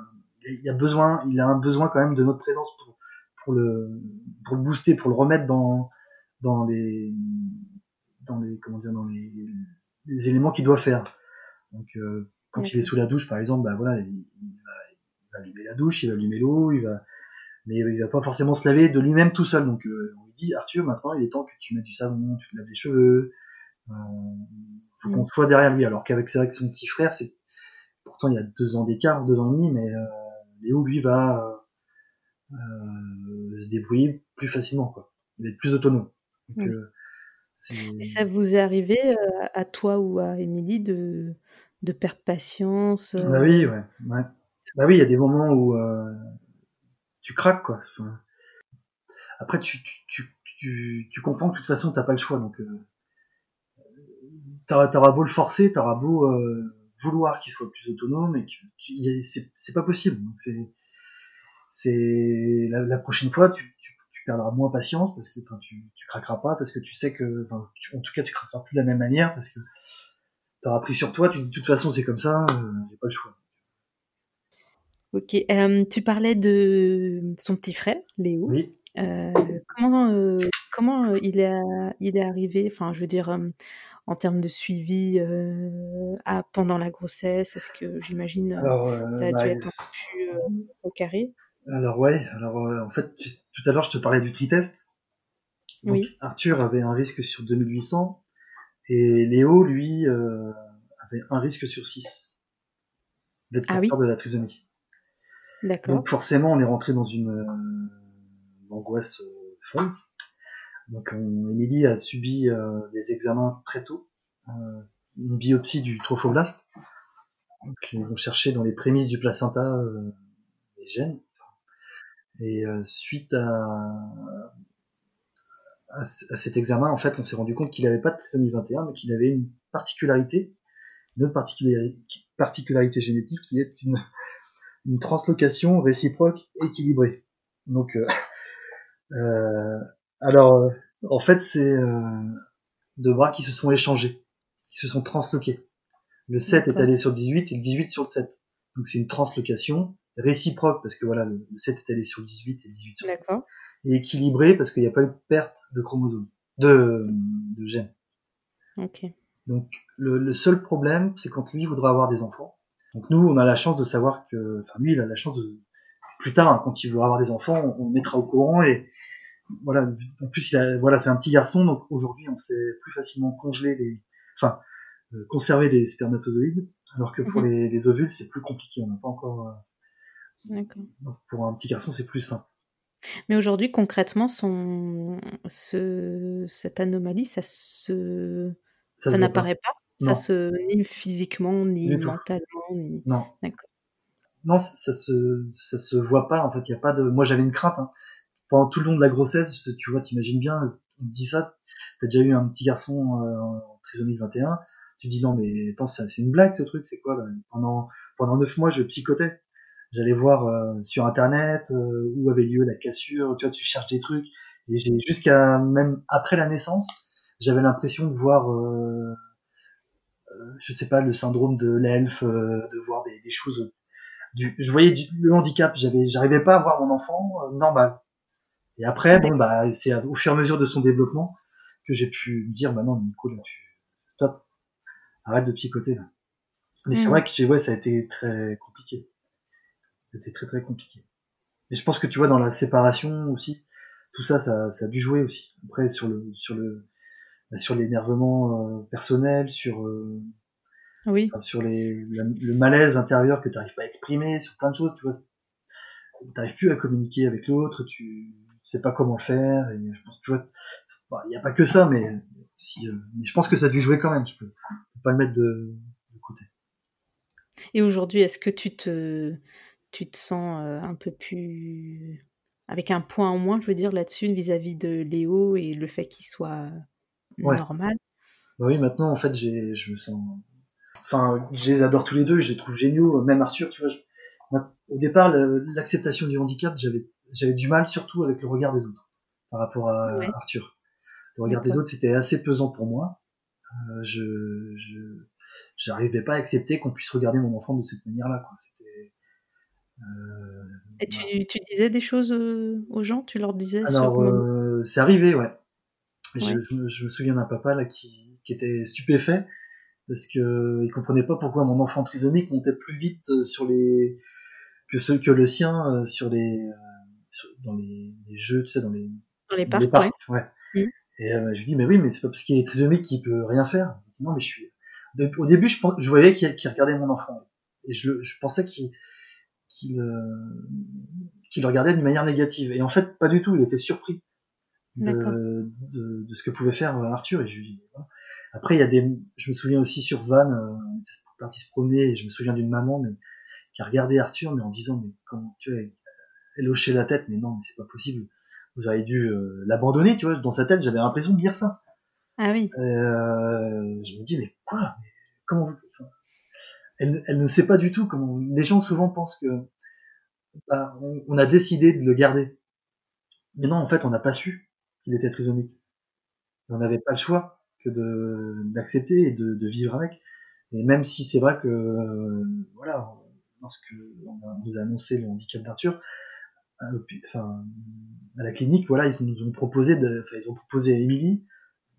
Il y a besoin, il a un besoin quand même de notre présence pour pour le pour le booster, pour le remettre dans dans les dans les comment dire dans les, les éléments qu'il doit faire. Donc euh, quand il est sous la douche, par exemple, bah voilà, il, va, il va allumer la douche, il va allumer l'eau, il va mais il va pas forcément se laver de lui-même tout seul. Donc euh, dit Arthur, maintenant il est temps que tu mettes du savon, tu te laves les cheveux, Euh, faut qu'on soit derrière lui. Alors qu'avec c'est vrai que son petit frère, c'est pourtant il y a deux ans d'écart, deux ans et demi, mais euh, Léo lui va euh, se débrouiller plus facilement, quoi. Il va être plus autonome. Donc, Mm. euh, Et ça vous est arrivé à toi ou à Émilie de, de perdre patience Bah oui, ouais, ouais. Bah oui, il y a des moments où tu craques, quoi. Enfin, après, tu, tu, tu, tu, tu comprends que de toute façon, t'as pas le choix. Donc, euh, t'auras, beau le forcer, t'auras beau euh, vouloir qu'il soit plus autonome, et que c'est, c'est pas possible. Donc, c'est, c'est la, la prochaine fois, tu, tu, tu perdras moins patience parce que enfin, tu, tu craqueras pas, parce que tu sais que, enfin, tu- en tout cas, tu craqueras plus de la même manière parce que t'auras pris sur toi. Tu dis de toute façon, c'est comme ça, euh, j'ai pas le choix. Ok. Euh, tu parlais de son petit frère, Léo. Oui. Euh, comment euh, comment euh, il, est, il est arrivé, enfin, je veux dire, en termes de suivi à, pendant la grossesse, est-ce que j'imagine ça a bah, dû être un peu plus au carré? Alors ouais, alors en fait tu- tout à l'heure je te parlais du tri-test. Donc, Oui. Arthur avait un risque sur 2800 et Léo lui avait un risque sur 6 d'être Ah oui. de la trisomie. D'accord. Donc forcément on est rentré dans une, angoisse euh, folle. Donc on, Émilie a subi euh, des examens très tôt, euh, une biopsie du trophoblaste. Donc ils vont chercher dans les prémices du placenta euh, les gènes. Et euh, suite à, cet examen, en fait, on s'est rendu compte qu'il n'avait pas de trisomie 21, mais qu'il avait une particularité, une autre particularité, génétique qui est une, translocation réciproque équilibrée. Donc, euh, euh, alors, euh, en fait, c'est euh, deux bras qui se sont échangés, qui se sont transloqués. Le 7 est allé sur le 18 et le 18 sur le 7. Donc c'est une translocation réciproque parce que voilà, le le 7 est allé sur le 18 et le 18 sur le 7. D'accord. Et équilibré parce qu'il n'y a pas eu de perte de chromosomes, de, de gènes. Ok. Donc le, le seul problème, c'est quand lui voudra avoir des enfants. Donc nous, on a la chance de savoir que, enfin lui, il a la chance de, plus tard, hein, quand il voudra avoir des enfants, on, on le mettra au courant et voilà. En plus, il a, voilà, c'est un petit garçon, donc aujourd'hui, on sait plus facilement congeler les, enfin, euh, conserver les spermatozoïdes, alors que pour Mhm. les, les ovules, c'est plus compliqué. On n'a pas encore. euh, donc pour un petit garçon, c'est plus simple. Mais aujourd'hui, concrètement, son, ce, cette anomalie, ça se, Ça, ça, se voit pas. n'apparaît pas? Ça se, ni physiquement, ni mentalement, ni. Non. D'accord. Non, ça, se, ça se voit pas. En fait, il y a pas de. Moi, j'avais une crainte. Hein. Pendant tout le long de la grossesse, tu vois, t'imagines bien, on te dit ça. T'as déjà eu un petit garçon euh, en trisomie 21. Tu dis non, mais attends, c'est une blague ce truc. C'est quoi Pendant pendant neuf mois, je psychotais. J'allais voir euh, sur internet euh, où avait lieu la cassure. Tu vois, tu cherches des trucs. Et j'ai jusqu'à même après la naissance, j'avais l'impression de voir. Euh, euh, je sais pas le syndrome de l'elfe, euh, de voir des, des choses du, je voyais du, le handicap, j'avais, j'arrivais pas à voir mon enfant euh, normal. Et après, bon bah, c'est au fur et à mesure de son développement que j'ai pu me dire, bah non, Nico, là, tu, stop, arrête de psychoter là. Mais c'est Mhm. vrai que ouais, ça a été très compliqué. C'était très très compliqué. Et je pense que tu vois dans la séparation aussi, tout ça, ça, ça a dû jouer aussi. Après sur le, sur le, bah, sur l'énervement euh, personnel, sur euh, Oui. enfin, sur les, la- le malaise intérieur que tu n'arrives pas à exprimer, sur plein de choses, tu vois. Tu n'arrives plus à communiquer avec l'autre, tu sais pas comment le faire, et je pense que tu vois, il n'y a pas que ça, mais, si, euh, mais je pense que ça a dû jouer quand même, je peux, peux pas le mettre de, de côté. Et aujourd'hui, est-ce que tu te, tu te sens euh, un peu plus avec un point en moins, je veux dire, là-dessus, vis-à-vis de Léo et le fait qu'il soit Ouais. normal? Bah oui, maintenant, en fait, j'ai, je me sens, enfin, je les adore tous les deux, je les trouve géniaux, même Arthur, tu vois, je- au départ, l'acceptation du handicap, j'avais, j'avais du mal surtout avec le regard des autres, par rapport à Ouais. Arthur. Le regard des autres, c'était assez pesant pour moi. Euh, je, je, j'arrivais pas à accepter qu'on puisse regarder mon enfant de cette manière-là, quoi. C'était, euh, Et tu, tu disais des choses euh, aux gens? Tu leur disais alors, sur euh, c'est arrivé, ouais. Je, Ouais. je me- je me souviens d'un papa là qui, qui était stupéfait parce que il comprenait pas pourquoi mon enfant trisomique montait plus vite euh, sur les que ce que le sien euh, sur les euh, sur- dans les, les jeux, tu sais, dans les dans les dans les parcs, ouais. Mhm. Et je lui dis, mais oui, mais c'est pas parce qu'il est trisomique qu'il peut rien faire. Non, mais je suis. Au début, je, je voyais qu'il regardait mon enfant. Et je, je pensais qu'il qu'il le regardait d'une manière négative. Et en fait, pas du tout. Il était surpris de, de, de, ce que pouvait faire Arthur. Et Après, il y a des. Je me souviens aussi sur Van, euh, on était parti se promener. Et je me souviens d'une maman, mais qui a regardé Arthur, mais en disant, mais comment tu vois, elle hochait la tête, mais non, mais c'est pas possible. Vous avez dû euh, l'abandonner, tu vois. Dans sa tête, j'avais l'impression de dire ça. Ah oui. Euh, je me dis, mais quoi mais Comment enfin, elle, elle, ne sait pas du tout comment. Les gens souvent pensent que bah, on, on, a décidé de le garder. Mais non, en fait, on n'a pas su qu'il était trisomique. On n'avait pas le choix que de d'accepter et de, de, vivre avec. Et même si c'est vrai que euh, voilà, lorsque on, nous a annoncé le handicap d'Arthur, enfin, à la clinique, voilà, ils nous ont proposé, de, enfin, ils ont proposé à Émilie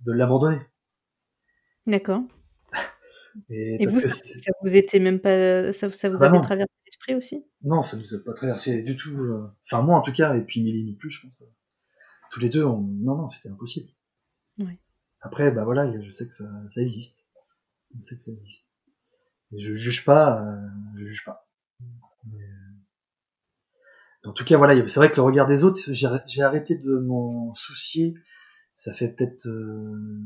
de l'abandonner. D'accord. Et, vous, ça, vous était même pas, ça, ça vous ah avait traversé l'esprit aussi? Non, ça nous a pas traversé du tout. Euh, enfin, moi en tout cas, et puis Émilie non plus, je pense. Tous les deux, on... non, non, c'était impossible. Ouais. Après, bah voilà, je sais que ça, ça existe. Je sais que ça existe. Et je juge pas, euh, je juge pas. Mais, en tout cas, voilà, c'est vrai que le regard des autres, j'ai arrêté de m'en soucier. Ça fait peut-être, euh,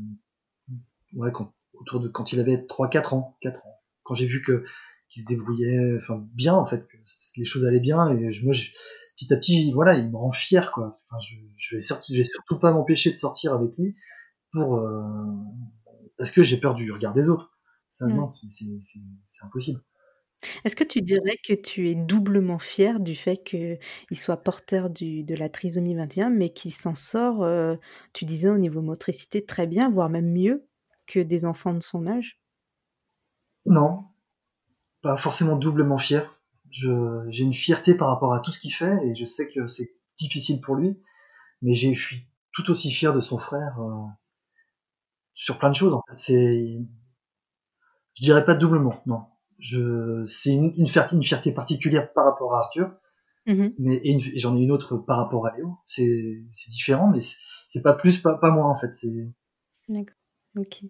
ouais, quand, autour de quand il avait 3-4 ans, 4 ans. Quand j'ai vu que qu'il se débrouillait, enfin bien en fait, que les choses allaient bien et je, moi, je, petit à petit, voilà, il me rend fier quoi. Enfin, je, je vais surtout, je vais surtout pas m'empêcher de sortir avec lui pour euh, parce que j'ai peur du regard des autres. Ça, non, c'est impossible. Est-ce que tu dirais que tu es doublement fier du fait qu'il soit porteur du, de la trisomie 21, mais qu'il s'en sort, euh, tu disais au niveau motricité, très bien, voire même mieux que des enfants de son âge? Non, pas forcément doublement fier. J'ai une fierté par rapport à tout ce qu'il fait et je sais que c'est difficile pour lui, mais je suis tout aussi fier de son frère euh, sur plein de choses. En fait, c'est, je dirais pas doublement, non je, c'est une, une, fierté, une fierté particulière par rapport à Arthur. Mm-hmm. Mais et, j'en ai une autre par rapport à Léo. C'est, c'est différent, mais c'est pas plus, pas, pas moins en fait. C'est... D'accord. Ok.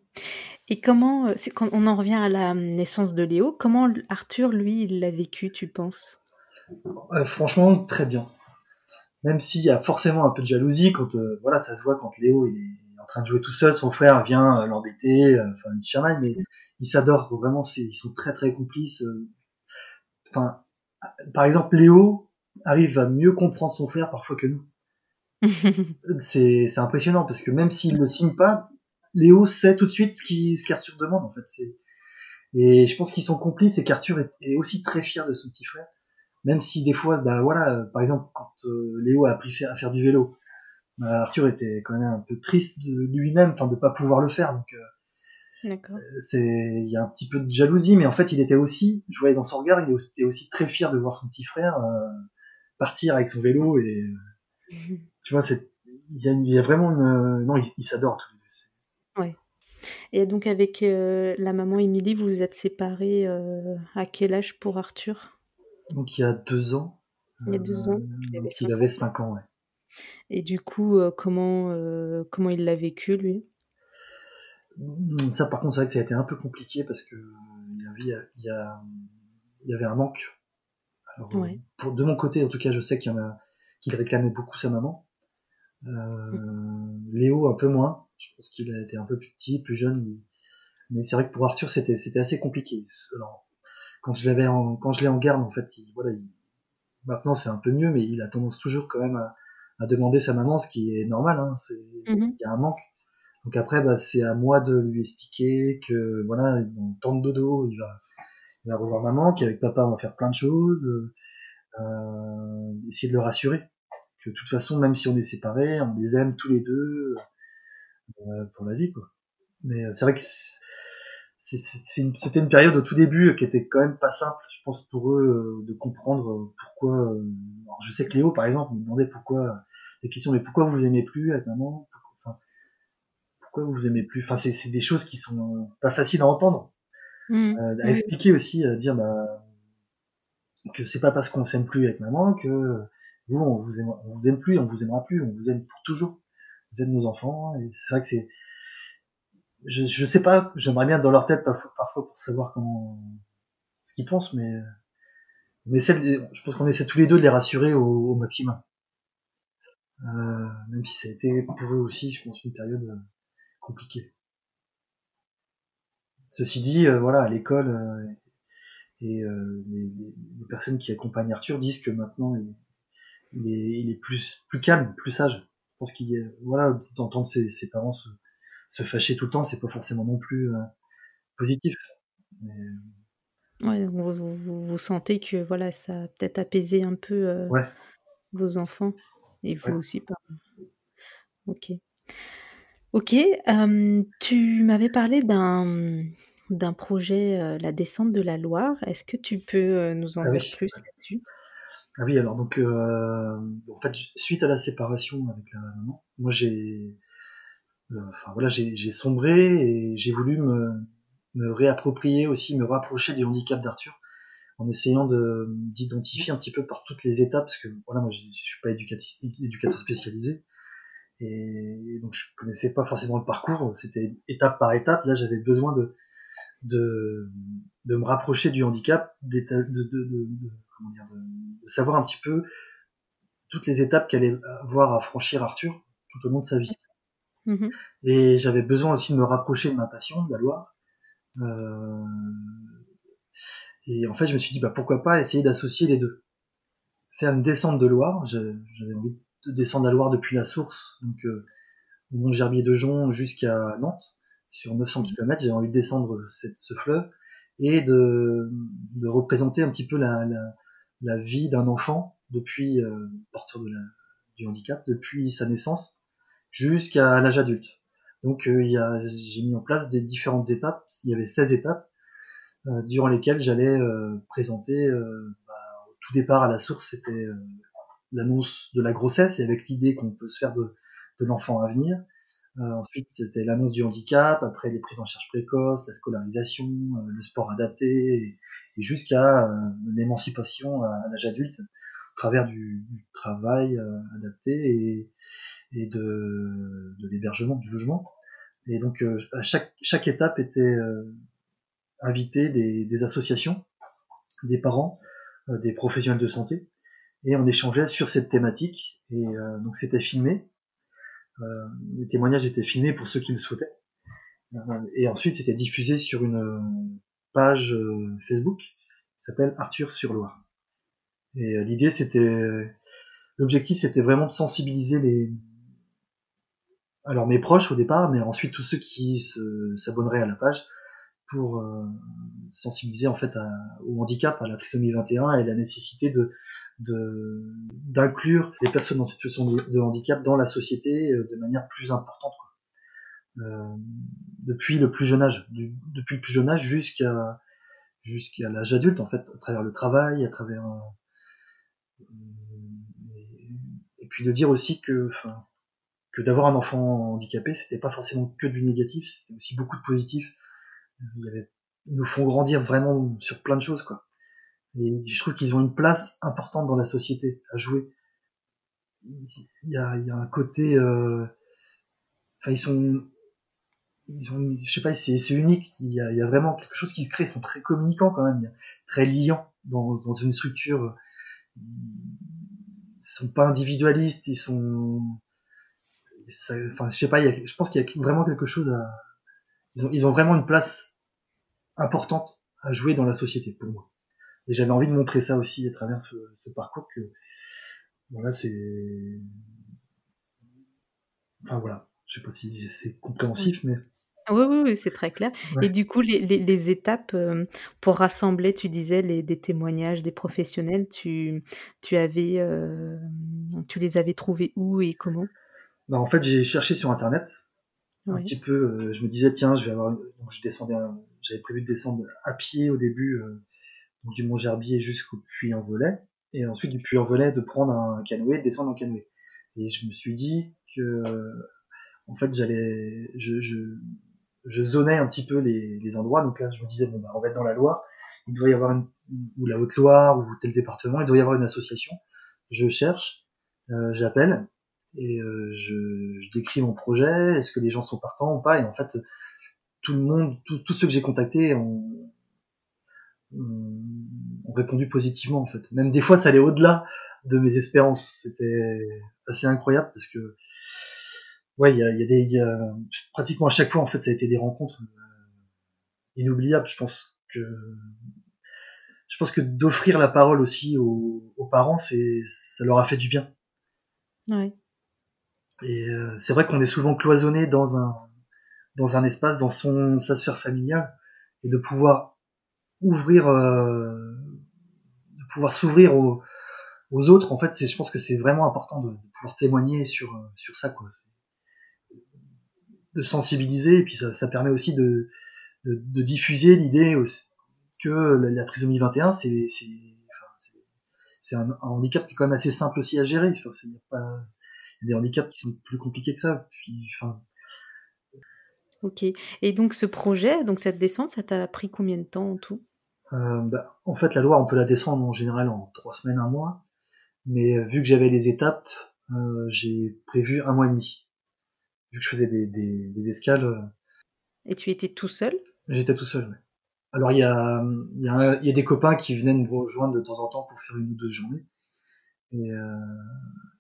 Et comment, euh, quand on en revient à la naissance de Léo, comment Arthur, lui, il l'a vécu, tu penses? Euh, Franchement, très bien. Même s'il y a forcément un peu de jalousie quand, euh, voilà, ça se voit quand Léo il est train de jouer tout seul, son frère vient l'embêter, enfin il chamaille, mais ils s'adorent vraiment, ils sont très très complices. Enfin, par exemple, Léo arrive à mieux comprendre son frère parfois que nous. c'est impressionnant parce que même s'il ne le signe pas, Léo sait tout de suite ce qu'Arthur demande en fait. Et je pense qu'ils sont complices et qu'Arthur est, aussi très fier de son petit frère. Même si des fois, bah voilà, par exemple, quand Léo a appris à faire du vélo, bah, Arthur était quand même un peu triste de lui-même, enfin de pas pouvoir le faire. Donc euh, c'est il y a un petit peu de jalousie, mais en fait il était aussi, je voyais dans son regard, il était aussi très fier de voir son petit frère euh, partir avec son vélo et tu vois c'est il y a, y a, vraiment une non ils s'adorent tous les. Et donc avec euh, la maman Émilie, vous vous êtes séparés à quel âge pour Arthur? Donc il y a deux ans. Il y a deux ans. donc il avait cinq ans, ouais. Et du coup, euh, comment, euh, comment il l'a vécu, lui? Mmh, Ça, par contre, c'est vrai que ça a été un peu compliqué parce que il y avait, il y a, il y avait un manque. Alors, pour, de mon côté, en tout cas, je sais qu'il y en a qu'il réclamait beaucoup sa maman. Euh, mmh. Léo, un peu moins. Je pense qu'il a été un peu plus petit, plus jeune. Mais c'est vrai que pour Arthur, c'était, c'était assez compliqué. Alors, quand je l'avais en, quand je l'ai en garde, en fait, il, voilà, il, maintenant c'est un peu mieux, mais il a tendance toujours quand même à, à demander sa maman, ce qui est normal, hein, c'est mhm. il y a un manque. Donc après, bah, c'est à moi de lui expliquer que voilà, dans temps de dodo, il va, il va revoir maman, qu'avec papa on va faire plein de choses, euh, essayer de le rassurer que de toute façon, même si on est séparés, on les aime tous les deux pour la vie, quoi. Mais euh, c'est vrai que c'était une, période au tout début qui était quand même pas simple, je pense, pour eux de comprendre pourquoi. je sais que Léo, par exemple, me demandait pourquoi des questions, mais pourquoi vous vous aimez plus avec maman? Enfin, Pourquoi vous vous aimez plus? Enfin, c'est des choses qui sont pas faciles à entendre, mmh. euh, à expliquer aussi, à dire bah, que c'est pas parce qu'on s'aime plus avec maman que vous on vous aime, on vous aime plus, on vous aimera plus, on vous aime pour toujours. Vous êtes nos enfants. Et c'est vrai que c'est, je, je sais pas, j'aimerais bien dans leur tête parfois, parfois pour savoir comment, ce qu'ils pensent, mais on je pense qu'on essaie tous les deux de les rassurer au, au maximum. Euh, même si ça a été pour eux aussi, je pense, une période euh, compliquée. Ceci dit, euh, voilà, à l'école euh, et euh, les, les, personnes qui accompagnent Arthur disent que maintenant il, il, est, il est, plus plus calme, plus sage. Je pense qu'il voilà d'entendre ses, ses, parents se, se, fâcher tout le temps, c'est pas forcément non plus positif. Mais... Ouais, vous, vous, vous, sentez que voilà, ça a peut-être apaisé un peu ouais. vos enfants et vous ouais. aussi. Pas... Ok. Ok, euh, tu m'avais parlé d'un d'un projet, euh, la descente de la Loire. Est-ce que tu peux euh, nous en ah dire oui. plus là-dessus? Ah oui, alors donc, euh, en fait, suite à la séparation avec la maman, moi j'ai, enfin voilà, j'ai sombré et j'ai voulu me, me réapproprier aussi, me rapprocher du handicap d'Arthur en essayant de d'identifier un petit peu par toutes les étapes, parce que voilà, moi je suis pas éducatif, éducateur spécialisé, et donc je connaissais pas forcément le parcours, c'était étape par étape. Là, j'avais besoin de, de, de me rapprocher du handicap, de, de, de, comment dire, de, savoir un petit peu toutes les étapes qu'allait avoir à franchir Arthur tout au long de sa vie. Mmh. Et j'avais besoin aussi de me rapprocher de ma passion, de la Loire. Euh, et en fait, je me suis dit, bah, pourquoi pas essayer d'associer les deux. Faire une descente de Loire, j'avais envie de descendre la Loire depuis la source, donc euh, Mont Gerbier de Jon jusqu'à Nantes, sur 900 km, j'avais envie de descendre cette, ce fleuve et de, de, représenter un petit peu la, la, la vie d'un enfant depuis euh, de la, du handicap, depuis sa naissance jusqu'à l'âge adulte. Donc euh, j'ai mis en place des différentes étapes, il y avait 16 étapes euh, durant lesquelles j'allais euh, présenter bah, au tout départ à la source, c'était l'annonce de la grossesse et avec l'idée qu'on peut se faire de, de l'enfant à venir. Euh, ensuite, c'était l'annonce du handicap, après les prises en charge précoces, la scolarisation, euh, le sport adapté, et, jusqu'à euh, l'émancipation à, l'âge adulte au travers du, travail adapté et, de, l'hébergement, du logement. Et donc, à chaque, chaque étape était invité des, associations, des parents, des professionnels de santé, et on échangeait sur cette thématique. Et euh, donc c'était filmé. Euh, les témoignages étaient filmés pour ceux qui le souhaitaient. Euh, et ensuite c'était diffusé sur une page Facebook qui s'appelle Arthur sur Loire. Et l'idée c'était, l'objectif c'était vraiment de sensibiliser les, alors mes proches au départ, mais ensuite tous ceux qui s'abonneraient à la page pour euh, sensibiliser en fait au handicap, à la trisomie 21 et la nécessité de d'inclure les personnes en situation de, handicap dans la société de manière plus importante. Quoi. Euh, depuis le plus jeune âge, du, depuis le plus jeune âge jusqu'à jusqu'à l'âge adulte en fait, à travers le travail, à travers euh, et, et, puis de dire aussi que, enfin, que d'avoir un enfant handicapé, c'était pas forcément que du négatif, c'était aussi beaucoup de positif. Il y avait, ils nous font grandir vraiment sur plein de choses quoi. Et je trouve qu'ils ont une place importante dans la société à jouer. Il y a, il y a un côté, euh, enfin ils sont, ils ont, je sais pas, c'est, unique. Il y, a, il y a vraiment quelque chose qui se crée. Ils sont très communicants quand même, très liants dans, dans une structure. Ils sont pas individualistes. Ils sont, ça, enfin je sais pas. Il y a, je pense qu'il y a vraiment quelque chose à. Ils ont, ils ont vraiment une place importante à jouer dans la société pour moi. Et j'avais envie de montrer ça aussi à travers ce, ce parcours que voilà c'est enfin voilà je sais pas si c'est compréhensif mais oui, oui, oui c'est très clair. Ouais. Et du coup, les, les, les étapes euh, pour rassembler, tu disais, les, des témoignages des professionnels, tu, tu, avais, euh, tu les avais trouvés où et comment? Bah, En fait, j'ai cherché sur Internet un petit peu. Euh, je me disais, tiens, je vais avoir. Donc, je descendais, j'avais prévu de descendre à pied au début du Mont Gerbier jusqu'au puits en volet, et ensuite du puits en volet de prendre un canoë, de descendre en canoë. Et je me suis dit que, en fait, j'allais, je, je, je un petit peu les, les, endroits. Donc là, je me disais bon bah on va être dans la Loire, il doit y avoir une, ou la Haute-Loire ou tel département, il doit y avoir une association. Je cherche, euh, j'appelle, et euh, je, je, décris mon projet. Est-ce que les gens sont partants ou pas? Et en fait, tout le monde, tous ceux que j'ai contactés ont, ont, répondu positivement en fait. Même des fois, ça allait au-delà de mes espérances. C'était assez incroyable parce que ouais, il y a, y a, des, y a, pratiquement à chaque fois en fait, ça a été des rencontres euh, inoubliables. Je pense que je pense que d'offrir la parole aussi aux, aux parents, c'est ça leur a fait du bien. Ouais. Et euh, c'est vrai qu'on est souvent cloisonné dans un dans un espace, dans son sa sphère familiale, et de pouvoir ouvrir, euh, de pouvoir s'ouvrir aux, autres. En fait, je pense que c'est vraiment important de, pouvoir témoigner sur sur ça, quoi. De sensibiliser, et puis ça, ça permet aussi de de, diffuser l'idée que la, trisomie 21, c'est c'est un, un, handicap qui est quand même assez simple aussi à gérer. Enfin, pas il y a des handicaps qui sont plus compliqués que ça. Puis, enfin. Ok. Et donc ce projet, donc cette descente, ça t'a pris combien de temps en tout? Euh, bah, En fait, la loi, on peut la descendre en général en trois semaines, un mois. Mais euh, vu que j'avais les étapes, euh, j'ai prévu un mois et demi. Vu que je faisais des, des, des escales. Euh, et tu étais tout seul? J'étais tout seul, oui. Alors il y a, y, a, y a des copains qui venaient me rejoindre de temps en temps pour faire une ou deux journées. Et, euh,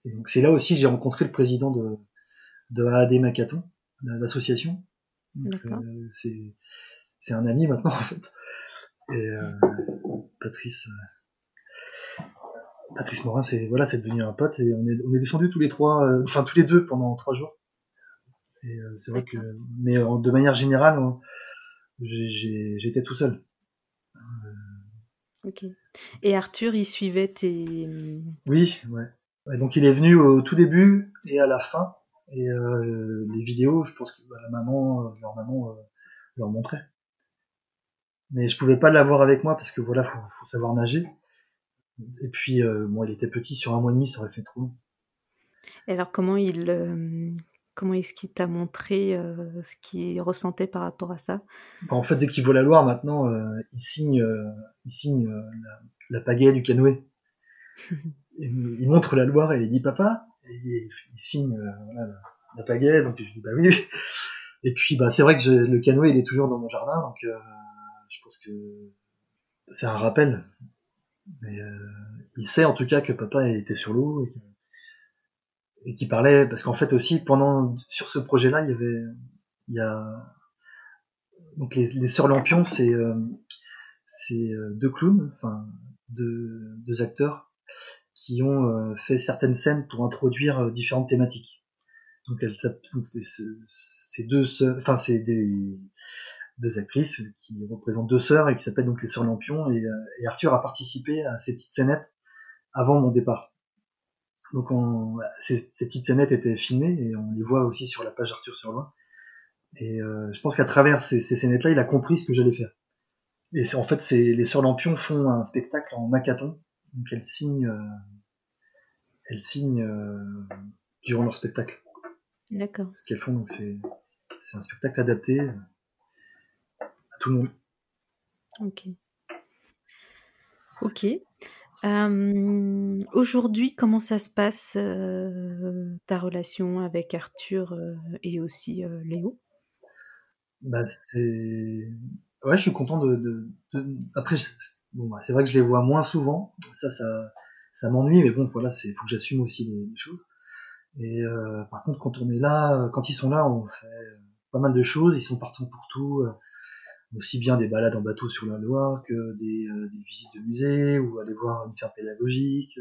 et donc c'est là aussi j'ai rencontré le président de, de AAD Macaton, l'association. C'est c'est un ami maintenant en fait. Et euh, Patrice euh, Patrice Morin, c'est voilà, c'est devenu un pote et on est on est descendu tous les trois, euh, enfin tous les deux pendant trois jours. Et euh, c'est vrai que, mais de manière générale, j'étais tout seul. Ok. Et Arthur, il suivait tes. Oui, ouais. ouais. donc il est venu au tout début et à la fin. Et euh, les vidéos, je pense que bah, la maman, euh, leur maman euh, leur montrait. Mais je pouvais pas l'avoir avec moi parce que voilà, faut, faut savoir nager. Et puis, euh, moi, il était petit, sur un mois et demi, ça aurait fait trop long. Et alors, comment il, euh, comment est-ce qu'il t'a montré euh, ce qu'il ressentait par rapport à ça? Bah, En fait, dès qu'il voit la Loire, maintenant, il signe, il signe la, la, pagaie du canoë. il montre la Loire et il dit papa. Et il, il signe voilà, la, la, pagaie, donc je dis bah oui. Et puis, bah, c'est vrai que je, le canoë, il est toujours dans mon jardin, donc je pense que c'est un rappel. Mais il sait en tout cas que papa était sur l'eau et que et qui parlait parce qu'en fait aussi pendant sur ce projet-là il y avait il y a donc les, sœurs Lampion c'est euh, c'est deux clowns enfin deux, acteurs qui ont euh, fait certaines scènes pour introduire euh, différentes thématiques donc elles c'est deux enfin c'est des deux actrices qui représentent deux sœurs et qui s'appellent donc les sœurs Lampion et, et Arthur a participé à ces petites scénettes avant mon départ donc on, ces, ces, petites scénettes étaient filmées et on les voit aussi sur la page Arthur sur Loin. Et euh, je pense qu'à travers ces, ces scénettes-là, il a compris ce que j'allais faire. Et en fait, c'est les Sœurs Lampion font un spectacle en macaton. Donc elles signent, euh, elles signent euh, durant leur spectacle. D'accord. Ce qu'elles font, donc c'est c'est un spectacle adapté à tout le monde. Ok. Ok. Euh, Aujourd'hui, comment ça se passe euh, ta relation avec Arthur euh, et aussi Léo? Bah, c'est ouais, je suis content de. de, de... Après, bon, bah, c'est vrai que je les vois moins souvent. Ça, ça, ça m'ennuie, mais bon, voilà, c'est faut que j'assume aussi les, les, choses. Et par contre, quand on est là, quand ils sont là, on fait pas mal de choses. Ils sont partout pour tout aussi bien des balades en bateau sur la Loire que des, euh, des visites de musées ou aller voir une ferme pédagogique.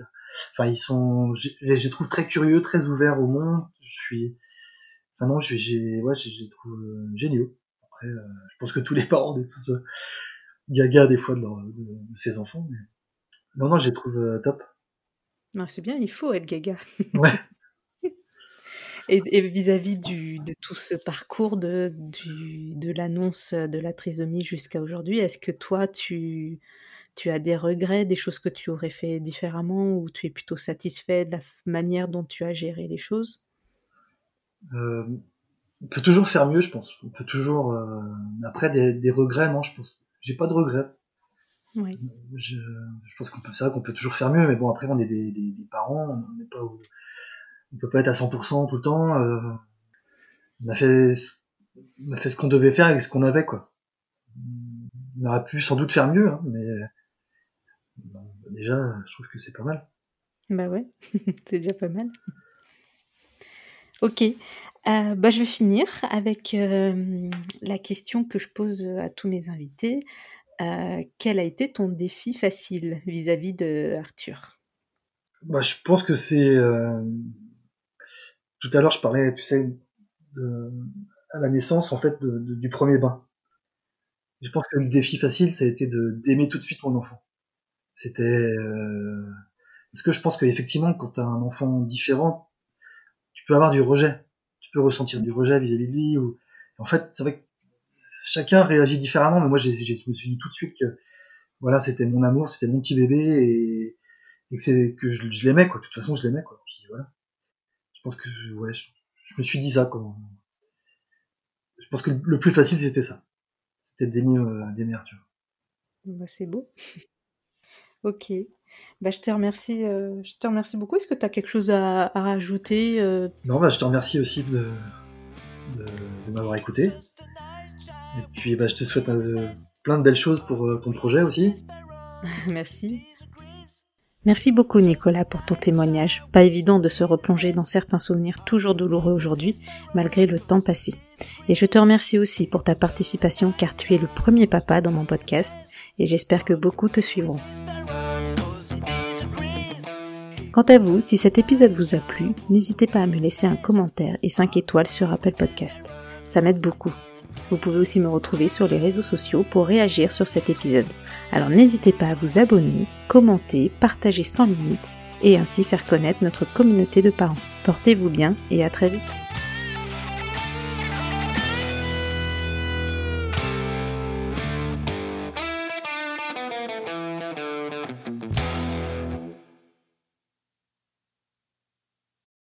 Enfin, ils sont, je les trouve très curieux, très ouverts au monde. Je suis, enfin non, j'ai, ouais, je les trouve euh, géniaux. Après, euh, je pense que tous les parents des tous euh, gaga des fois de, leur, de, de ses enfants. Mais... Non, non, je les trouve euh, top. Non, c'est bien, il faut être gaga. Ouais. Et vis-à-vis -vis de tout ce parcours de, du, de l'annonce de la trisomie jusqu'à aujourd'hui, est-ce que toi, tu, tu as des regrets, des choses que tu aurais fait différemment ou tu es plutôt satisfait de la manière dont tu as géré les choses? Euh, On peut toujours faire mieux, je pense. On peut toujours. Euh, après, des, des, regrets, non, je pense. J'ai pas de regrets. Oui. Je, je pense qu'on peut ça, qu'on peut toujours faire mieux, mais bon, après, on est des, des, des parents, on n'est pas. On peut pas être à 100% tout le temps. Euh, on a fait, on a fait ce qu'on devait faire avec ce qu'on avait, quoi. On aurait pu sans doute faire mieux, hein, mais déjà, je trouve que c'est pas mal. Bah ouais, c'est déjà pas mal. Ok, euh, bah je vais finir avec euh, la question que je pose à tous mes invités. Euh, quel a été ton défi facile vis-à-vis de Arthur? Bah, Je pense que c'est... Tout à l'heure, je parlais, tu sais, de... à la naissance, en fait, du premier bain. Je pense que le défi facile, ça a été d'aimer tout de suite mon enfant. C'était... Parce que je pense qu'effectivement, quand tu as un enfant différent, tu peux avoir du rejet tu peux ressentir du rejet vis-à-vis de lui. Ou... En fait, c'est vrai que chacun réagit différemment, mais moi, je me suis dit tout de suite que voilà, c'était mon amour, c'était mon petit bébé et, que, que je, l'aimais, quoi. De toute façon, je l'aimais, quoi. Je pense que ouais, je, me suis dit ça. Je pense que le plus facile, c'était ça. C'était d'aimer, euh, Arthur. Bah, c'est beau. ok. Bah, je te remercie, euh, je te remercie beaucoup. Est-ce que tu as quelque chose à, à rajouter euh? Non, bah, je te remercie aussi de, de, de m'avoir écouté. Et puis, bah, je te souhaite euh, plein de belles choses pour ton projet aussi. Merci. Merci beaucoup Nicolas pour ton témoignage. Pas évident de se replonger dans certains souvenirs toujours douloureux aujourd'hui, malgré le temps passé. Et je te remercie aussi pour ta participation car tu es le premier papa dans mon podcast et j'espère que beaucoup te suivront. Quant à vous, si cet épisode vous a plu, n'hésitez pas à me laisser un commentaire et 5 étoiles sur Apple Podcast. Ça m'aide beaucoup. Vous pouvez aussi me retrouver sur les réseaux sociaux pour réagir sur cet épisode. Alors n'hésitez pas à vous abonner, commenter, partager sans limite et ainsi faire connaître notre communauté de parents. Portez-vous bien et à très vite.